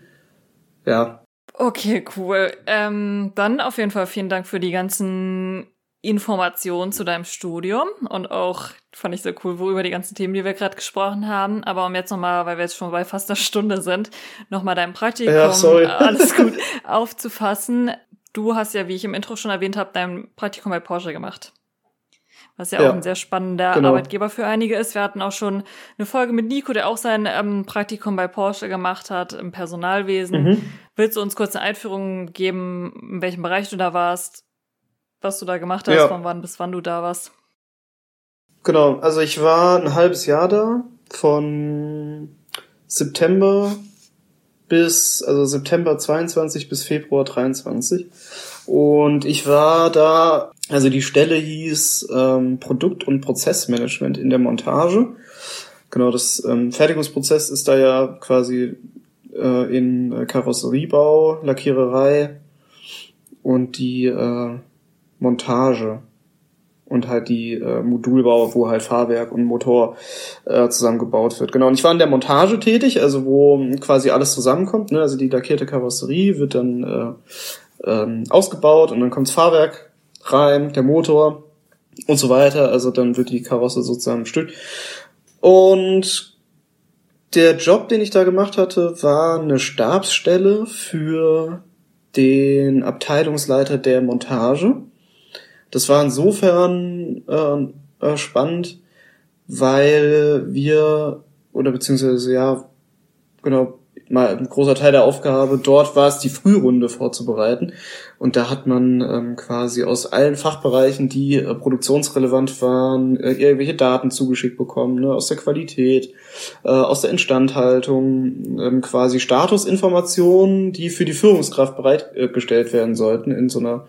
[SPEAKER 3] Ja.
[SPEAKER 1] Okay, cool. Ähm, dann auf jeden Fall vielen Dank für die ganzen Informationen zu deinem Studium und auch fand ich sehr cool, worüber die ganzen Themen, die wir gerade gesprochen haben. Aber um jetzt nochmal, weil wir jetzt schon bei fast einer Stunde sind, nochmal dein Praktikum, ja, sorry. alles gut, aufzufassen. Du hast ja, wie ich im Intro schon erwähnt habe, dein Praktikum bei Porsche gemacht was ja, ja, auch ein sehr spannender genau. Arbeitgeber für einige ist. Wir hatten auch schon eine Folge mit Nico, der auch sein ähm, Praktikum bei Porsche gemacht hat im Personalwesen. Mhm. Willst du uns kurz eine Einführung geben, in welchem Bereich du da warst, was du da gemacht hast, ja. von wann bis wann du da warst?
[SPEAKER 3] Genau, also ich war ein halbes Jahr da, von September bis, also September 22 bis Februar 23. Und ich war da, also die Stelle hieß ähm, Produkt- und Prozessmanagement in der Montage. Genau, das ähm, Fertigungsprozess ist da ja quasi äh, in Karosseriebau, Lackiererei und die äh, Montage und halt die äh, Modulbau, wo halt Fahrwerk und Motor äh, zusammengebaut wird. Genau, und ich war in der Montage tätig, also wo quasi alles zusammenkommt. Ne? Also die lackierte Karosserie wird dann äh, ähm, ausgebaut und dann kommt das Fahrwerk rein, der Motor und so weiter. Also dann wird die Karosse sozusagen bestückt. Und der Job, den ich da gemacht hatte, war eine Stabsstelle für den Abteilungsleiter der Montage. Das war insofern äh, äh, spannend, weil wir, oder beziehungsweise ja, genau, mal ein großer Teil der Aufgabe dort war es, die Frührunde vorzubereiten. Und da hat man ähm, quasi aus allen Fachbereichen, die äh, produktionsrelevant waren, äh, irgendwelche Daten zugeschickt bekommen, ne, aus der Qualität, äh, aus der Instandhaltung, ähm, quasi Statusinformationen, die für die Führungskraft bereitgestellt werden sollten in so einer,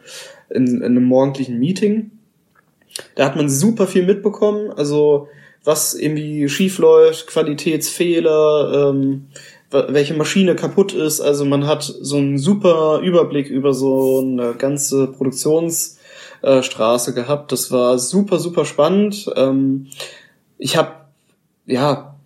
[SPEAKER 3] in, in einem morgendlichen Meeting. Da hat man super viel mitbekommen, also was irgendwie schief läuft, Qualitätsfehler, ähm, welche Maschine kaputt ist. Also man hat so einen super Überblick über so eine ganze Produktionsstraße gehabt. Das war super, super spannend. Ähm, ich habe ja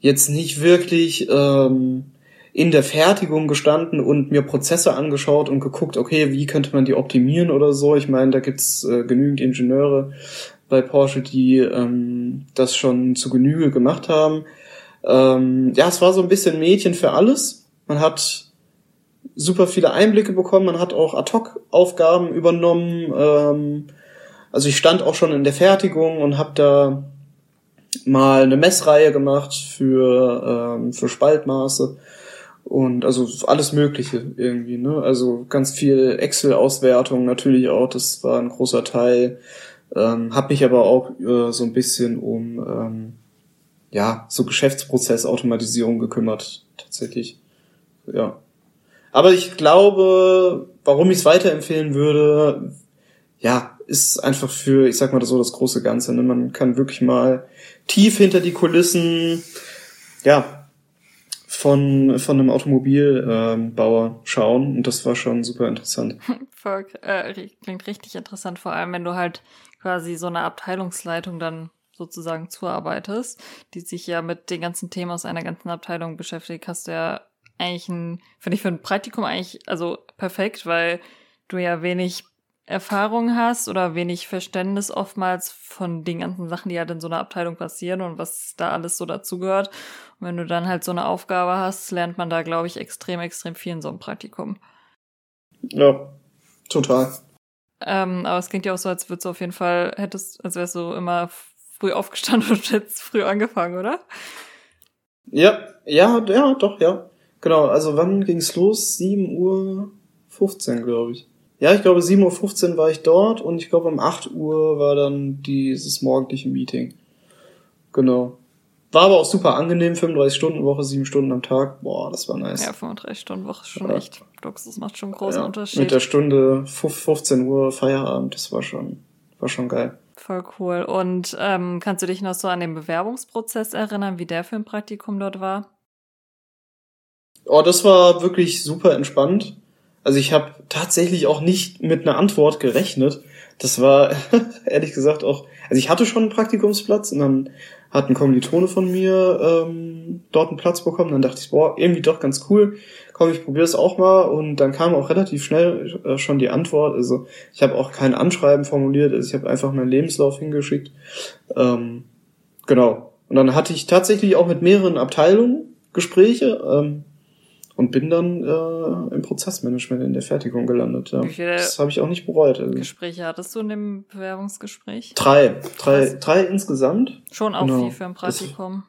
[SPEAKER 3] jetzt nicht wirklich ähm, in der Fertigung gestanden und mir Prozesse angeschaut und geguckt, okay, wie könnte man die optimieren oder so. Ich meine, da gibt's äh, genügend Ingenieure bei Porsche, die ähm, das schon zu Genüge gemacht haben. Ähm, ja, es war so ein bisschen Mädchen für alles. Man hat super viele Einblicke bekommen, man hat auch Ad-Hoc-Aufgaben übernommen. Ähm, also ich stand auch schon in der Fertigung und habe da mal eine Messreihe gemacht für, ähm, für Spaltmaße und also alles Mögliche irgendwie, ne? Also ganz viel Excel-Auswertung natürlich auch, das war ein großer Teil. Ähm, hab mich aber auch äh, so ein bisschen um ähm, ja, so Geschäftsprozessautomatisierung gekümmert, tatsächlich. Ja. Aber ich glaube, warum ich es weiterempfehlen würde, ja, ist einfach für, ich sag mal so, das große Ganze. Ne? Man kann wirklich mal tief hinter die Kulissen, ja, von, von einem Automobilbauer ähm, schauen. Und das war schon super interessant.
[SPEAKER 1] Voll, äh, klingt richtig interessant, vor allem wenn du halt quasi so eine Abteilungsleitung dann sozusagen zuarbeitest, die sich ja mit den ganzen Themen aus einer ganzen Abteilung beschäftigt, hast du ja eigentlich ein, finde ich für ein Praktikum eigentlich, also perfekt, weil du ja wenig Erfahrung hast oder wenig Verständnis oftmals von den ganzen Sachen, die halt in so einer Abteilung passieren und was da alles so dazugehört. Und wenn du dann halt so eine Aufgabe hast, lernt man da, glaube ich, extrem, extrem viel in so einem Praktikum.
[SPEAKER 3] Ja, total.
[SPEAKER 1] Ähm, aber es klingt ja auch so, als würdest du auf jeden Fall, hättest, als wärst du immer früh aufgestanden und hättest früh angefangen, oder?
[SPEAKER 3] Ja, ja, ja, doch, ja. Genau, also wann ging's los? 7 Uhr 15, glaube ich. Ja, ich glaube 7.15 Uhr war ich dort und ich glaube um 8 Uhr war dann dieses morgendliche Meeting. Genau. War aber auch super angenehm, 35 Stunden Woche, 7 Stunden am Tag. Boah, das war nice.
[SPEAKER 1] Ja, 35 Stunden Woche ist schon ja. echt Luxus, macht schon einen großen
[SPEAKER 3] ja,
[SPEAKER 1] Unterschied.
[SPEAKER 3] Mit der Stunde 15 Uhr Feierabend, das war schon, war schon geil.
[SPEAKER 1] Voll cool. Und ähm, kannst du dich noch so an den Bewerbungsprozess erinnern, wie der für ein Praktikum dort war?
[SPEAKER 3] Oh, das war wirklich super entspannt. Also ich habe tatsächlich auch nicht mit einer Antwort gerechnet. Das war ehrlich gesagt auch. Also ich hatte schon einen Praktikumsplatz und dann hat ein Kommilitone von mir ähm, dort einen Platz bekommen. Dann dachte ich, boah, irgendwie doch ganz cool. Komm, ich probiere es auch mal. Und dann kam auch relativ schnell äh, schon die Antwort. Also ich habe auch kein Anschreiben formuliert. Also ich habe einfach meinen Lebenslauf hingeschickt. Ähm, genau. Und dann hatte ich tatsächlich auch mit mehreren Abteilungen Gespräche. Ähm, und bin dann äh, im Prozessmanagement in der Fertigung gelandet. Ja. Wie viele das habe ich auch nicht bereut.
[SPEAKER 1] Also. Gespräche hattest du in dem Bewerbungsgespräch?
[SPEAKER 3] Drei, drei, drei insgesamt.
[SPEAKER 1] Schon auch genau. viel für ein Praktikum.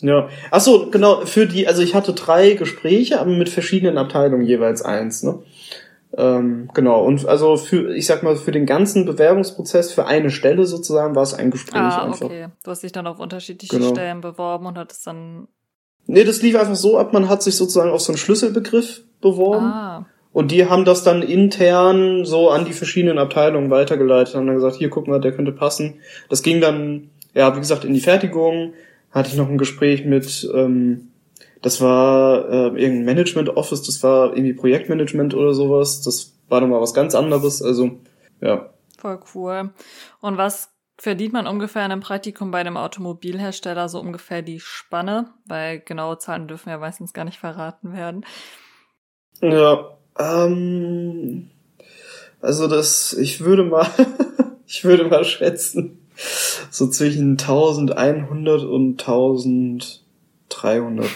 [SPEAKER 3] Das, ja, ach so, genau. Für die, also ich hatte drei Gespräche, aber mit verschiedenen Abteilungen jeweils eins. Ne? Ähm, genau, und also für, ich sag mal, für den ganzen Bewerbungsprozess, für eine Stelle sozusagen, war es ein Gespräch ah, einfach. okay.
[SPEAKER 1] Du hast dich dann auf unterschiedliche genau. Stellen beworben und hattest dann
[SPEAKER 3] Nee, das lief einfach so ab, man hat sich sozusagen auf so einen Schlüsselbegriff beworben. Ah. Und die haben das dann intern so an die verschiedenen Abteilungen weitergeleitet, haben dann gesagt, hier guck mal, der könnte passen. Das ging dann, ja, wie gesagt, in die Fertigung. Hatte ich noch ein Gespräch mit, ähm, das war äh, irgendein Management Office, das war irgendwie Projektmanagement oder sowas. Das war nochmal was ganz anderes. Also, ja.
[SPEAKER 1] Voll cool. Und was verdient man ungefähr in einem Praktikum bei einem Automobilhersteller so ungefähr die Spanne, weil genaue Zahlen dürfen ja meistens gar nicht verraten werden.
[SPEAKER 3] Ja, ähm, also das, ich würde mal, ich würde mal schätzen, so zwischen 1100 und 1300.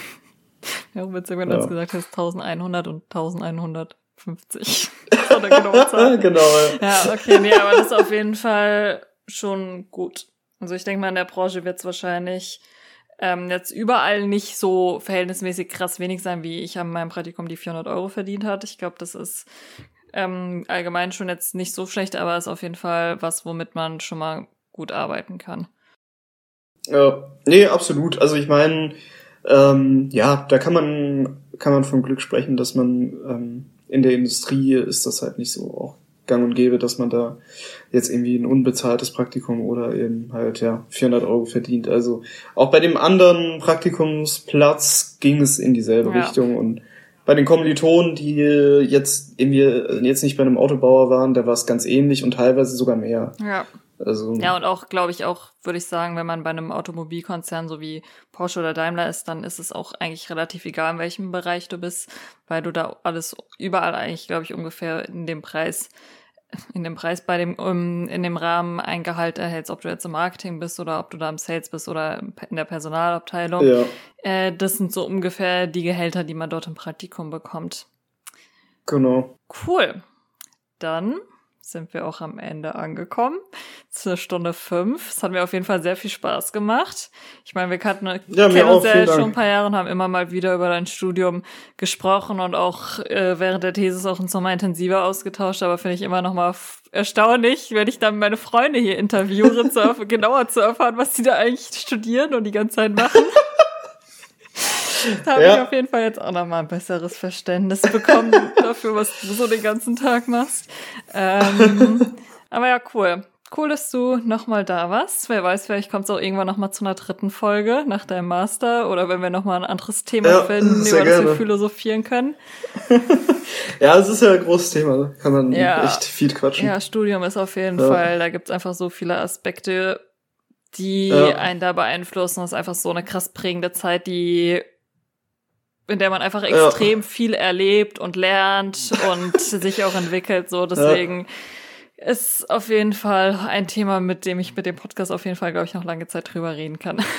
[SPEAKER 1] Ja, witzig, wenn du jetzt gesagt hast, 1100 und 1150. Das war der genaue Zahl. genau. Ja. ja, okay, nee, aber das ist auf jeden Fall schon gut. Also ich denke mal, in der Branche wird es wahrscheinlich ähm, jetzt überall nicht so verhältnismäßig krass wenig sein, wie ich an meinem Praktikum die 400 Euro verdient hat. Ich glaube, das ist ähm, allgemein schon jetzt nicht so schlecht, aber ist auf jeden Fall was, womit man schon mal gut arbeiten kann.
[SPEAKER 3] Ja, nee, absolut. Also ich meine, ähm, ja, da kann man kann man von Glück sprechen, dass man ähm, in der Industrie ist das halt nicht so auch gang und gäbe, dass man da jetzt irgendwie ein unbezahltes Praktikum oder eben halt ja 400 Euro verdient. Also auch bei dem anderen Praktikumsplatz ging es in dieselbe ja. Richtung und bei den Kommilitonen, die jetzt irgendwie jetzt nicht bei einem Autobauer waren, da war es ganz ähnlich und teilweise sogar mehr.
[SPEAKER 1] Ja. Also, ja, und auch, glaube ich, auch, würde ich sagen, wenn man bei einem Automobilkonzern so wie Porsche oder Daimler ist, dann ist es auch eigentlich relativ egal, in welchem Bereich du bist, weil du da alles überall eigentlich, glaube ich, ungefähr in dem Preis in dem Preis bei dem, um, in dem Rahmen ein Gehalt erhältst, ob du jetzt im Marketing bist oder ob du da im Sales bist oder in der Personalabteilung. Ja. Äh, das sind so ungefähr die Gehälter, die man dort im Praktikum bekommt.
[SPEAKER 3] Genau.
[SPEAKER 1] Cool. Dann sind wir auch am Ende angekommen. Es ist eine Stunde fünf. Es hat mir auf jeden Fall sehr viel Spaß gemacht. Ich meine, wir kannten, ja, kennen uns ja schon ein paar Jahre und haben immer mal wieder über dein Studium gesprochen und auch äh, während der Thesis auch uns nochmal intensiver ausgetauscht. Aber finde ich immer noch mal erstaunlich, wenn ich dann meine Freunde hier interviewe, zu, genauer zu erfahren, was die da eigentlich studieren und die ganze Zeit machen. Da habe ja. ich auf jeden Fall jetzt auch nochmal ein besseres Verständnis bekommen dafür, was du so den ganzen Tag machst. Ähm, aber ja, cool. Cool, dass du nochmal da warst. Wer weiß, vielleicht kommt es auch irgendwann nochmal zu einer dritten Folge nach deinem Master oder wenn wir nochmal ein anderes Thema ja, finden, über das wir philosophieren können.
[SPEAKER 3] ja, es ist ja ein großes Thema. Kann man ja, echt viel quatschen.
[SPEAKER 1] Ja, Studium ist auf jeden ja. Fall, da gibt es einfach so viele Aspekte, die einen da beeinflussen. Das ist einfach so eine krass prägende Zeit, die in der man einfach extrem ja. viel erlebt und lernt und sich auch entwickelt. So, deswegen ja. ist auf jeden Fall ein Thema, mit dem ich mit dem Podcast auf jeden Fall, glaube ich, noch lange Zeit drüber reden kann.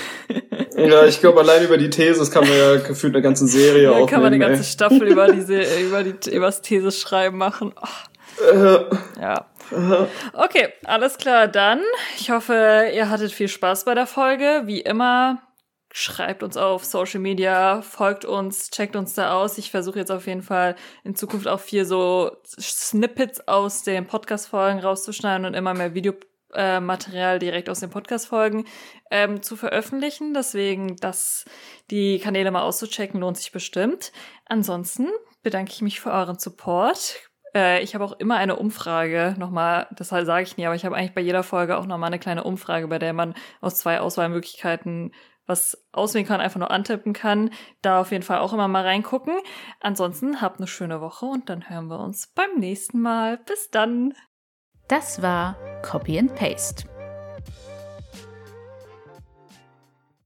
[SPEAKER 3] Ja, ich glaube, allein über die Thesis kann man ja gefühlt eine ganze Serie ja, aufnehmen.
[SPEAKER 1] kann man eine ganze ey. Staffel über diese, über die, übers Thesis schreiben machen. Oh. Äh. Ja. Okay, alles klar, dann. Ich hoffe, ihr hattet viel Spaß bei der Folge. Wie immer, schreibt uns auf Social Media, folgt uns, checkt uns da aus. Ich versuche jetzt auf jeden Fall in Zukunft auch viel so Snippets aus den Podcast-Folgen rauszuschneiden und immer mehr Videomaterial direkt aus den Podcast-Folgen ähm, zu veröffentlichen. Deswegen, das, die Kanäle mal auszuchecken, lohnt sich bestimmt. Ansonsten bedanke ich mich für euren Support. Äh, ich habe auch immer eine Umfrage, nochmal, das sage ich nie, aber ich habe eigentlich bei jeder Folge auch nochmal eine kleine Umfrage, bei der man aus zwei Auswahlmöglichkeiten was auswählen kann, einfach nur antippen kann. Da auf jeden Fall auch immer mal reingucken. Ansonsten habt eine schöne Woche und dann hören wir uns beim nächsten Mal. Bis dann.
[SPEAKER 2] Das war Copy and Paste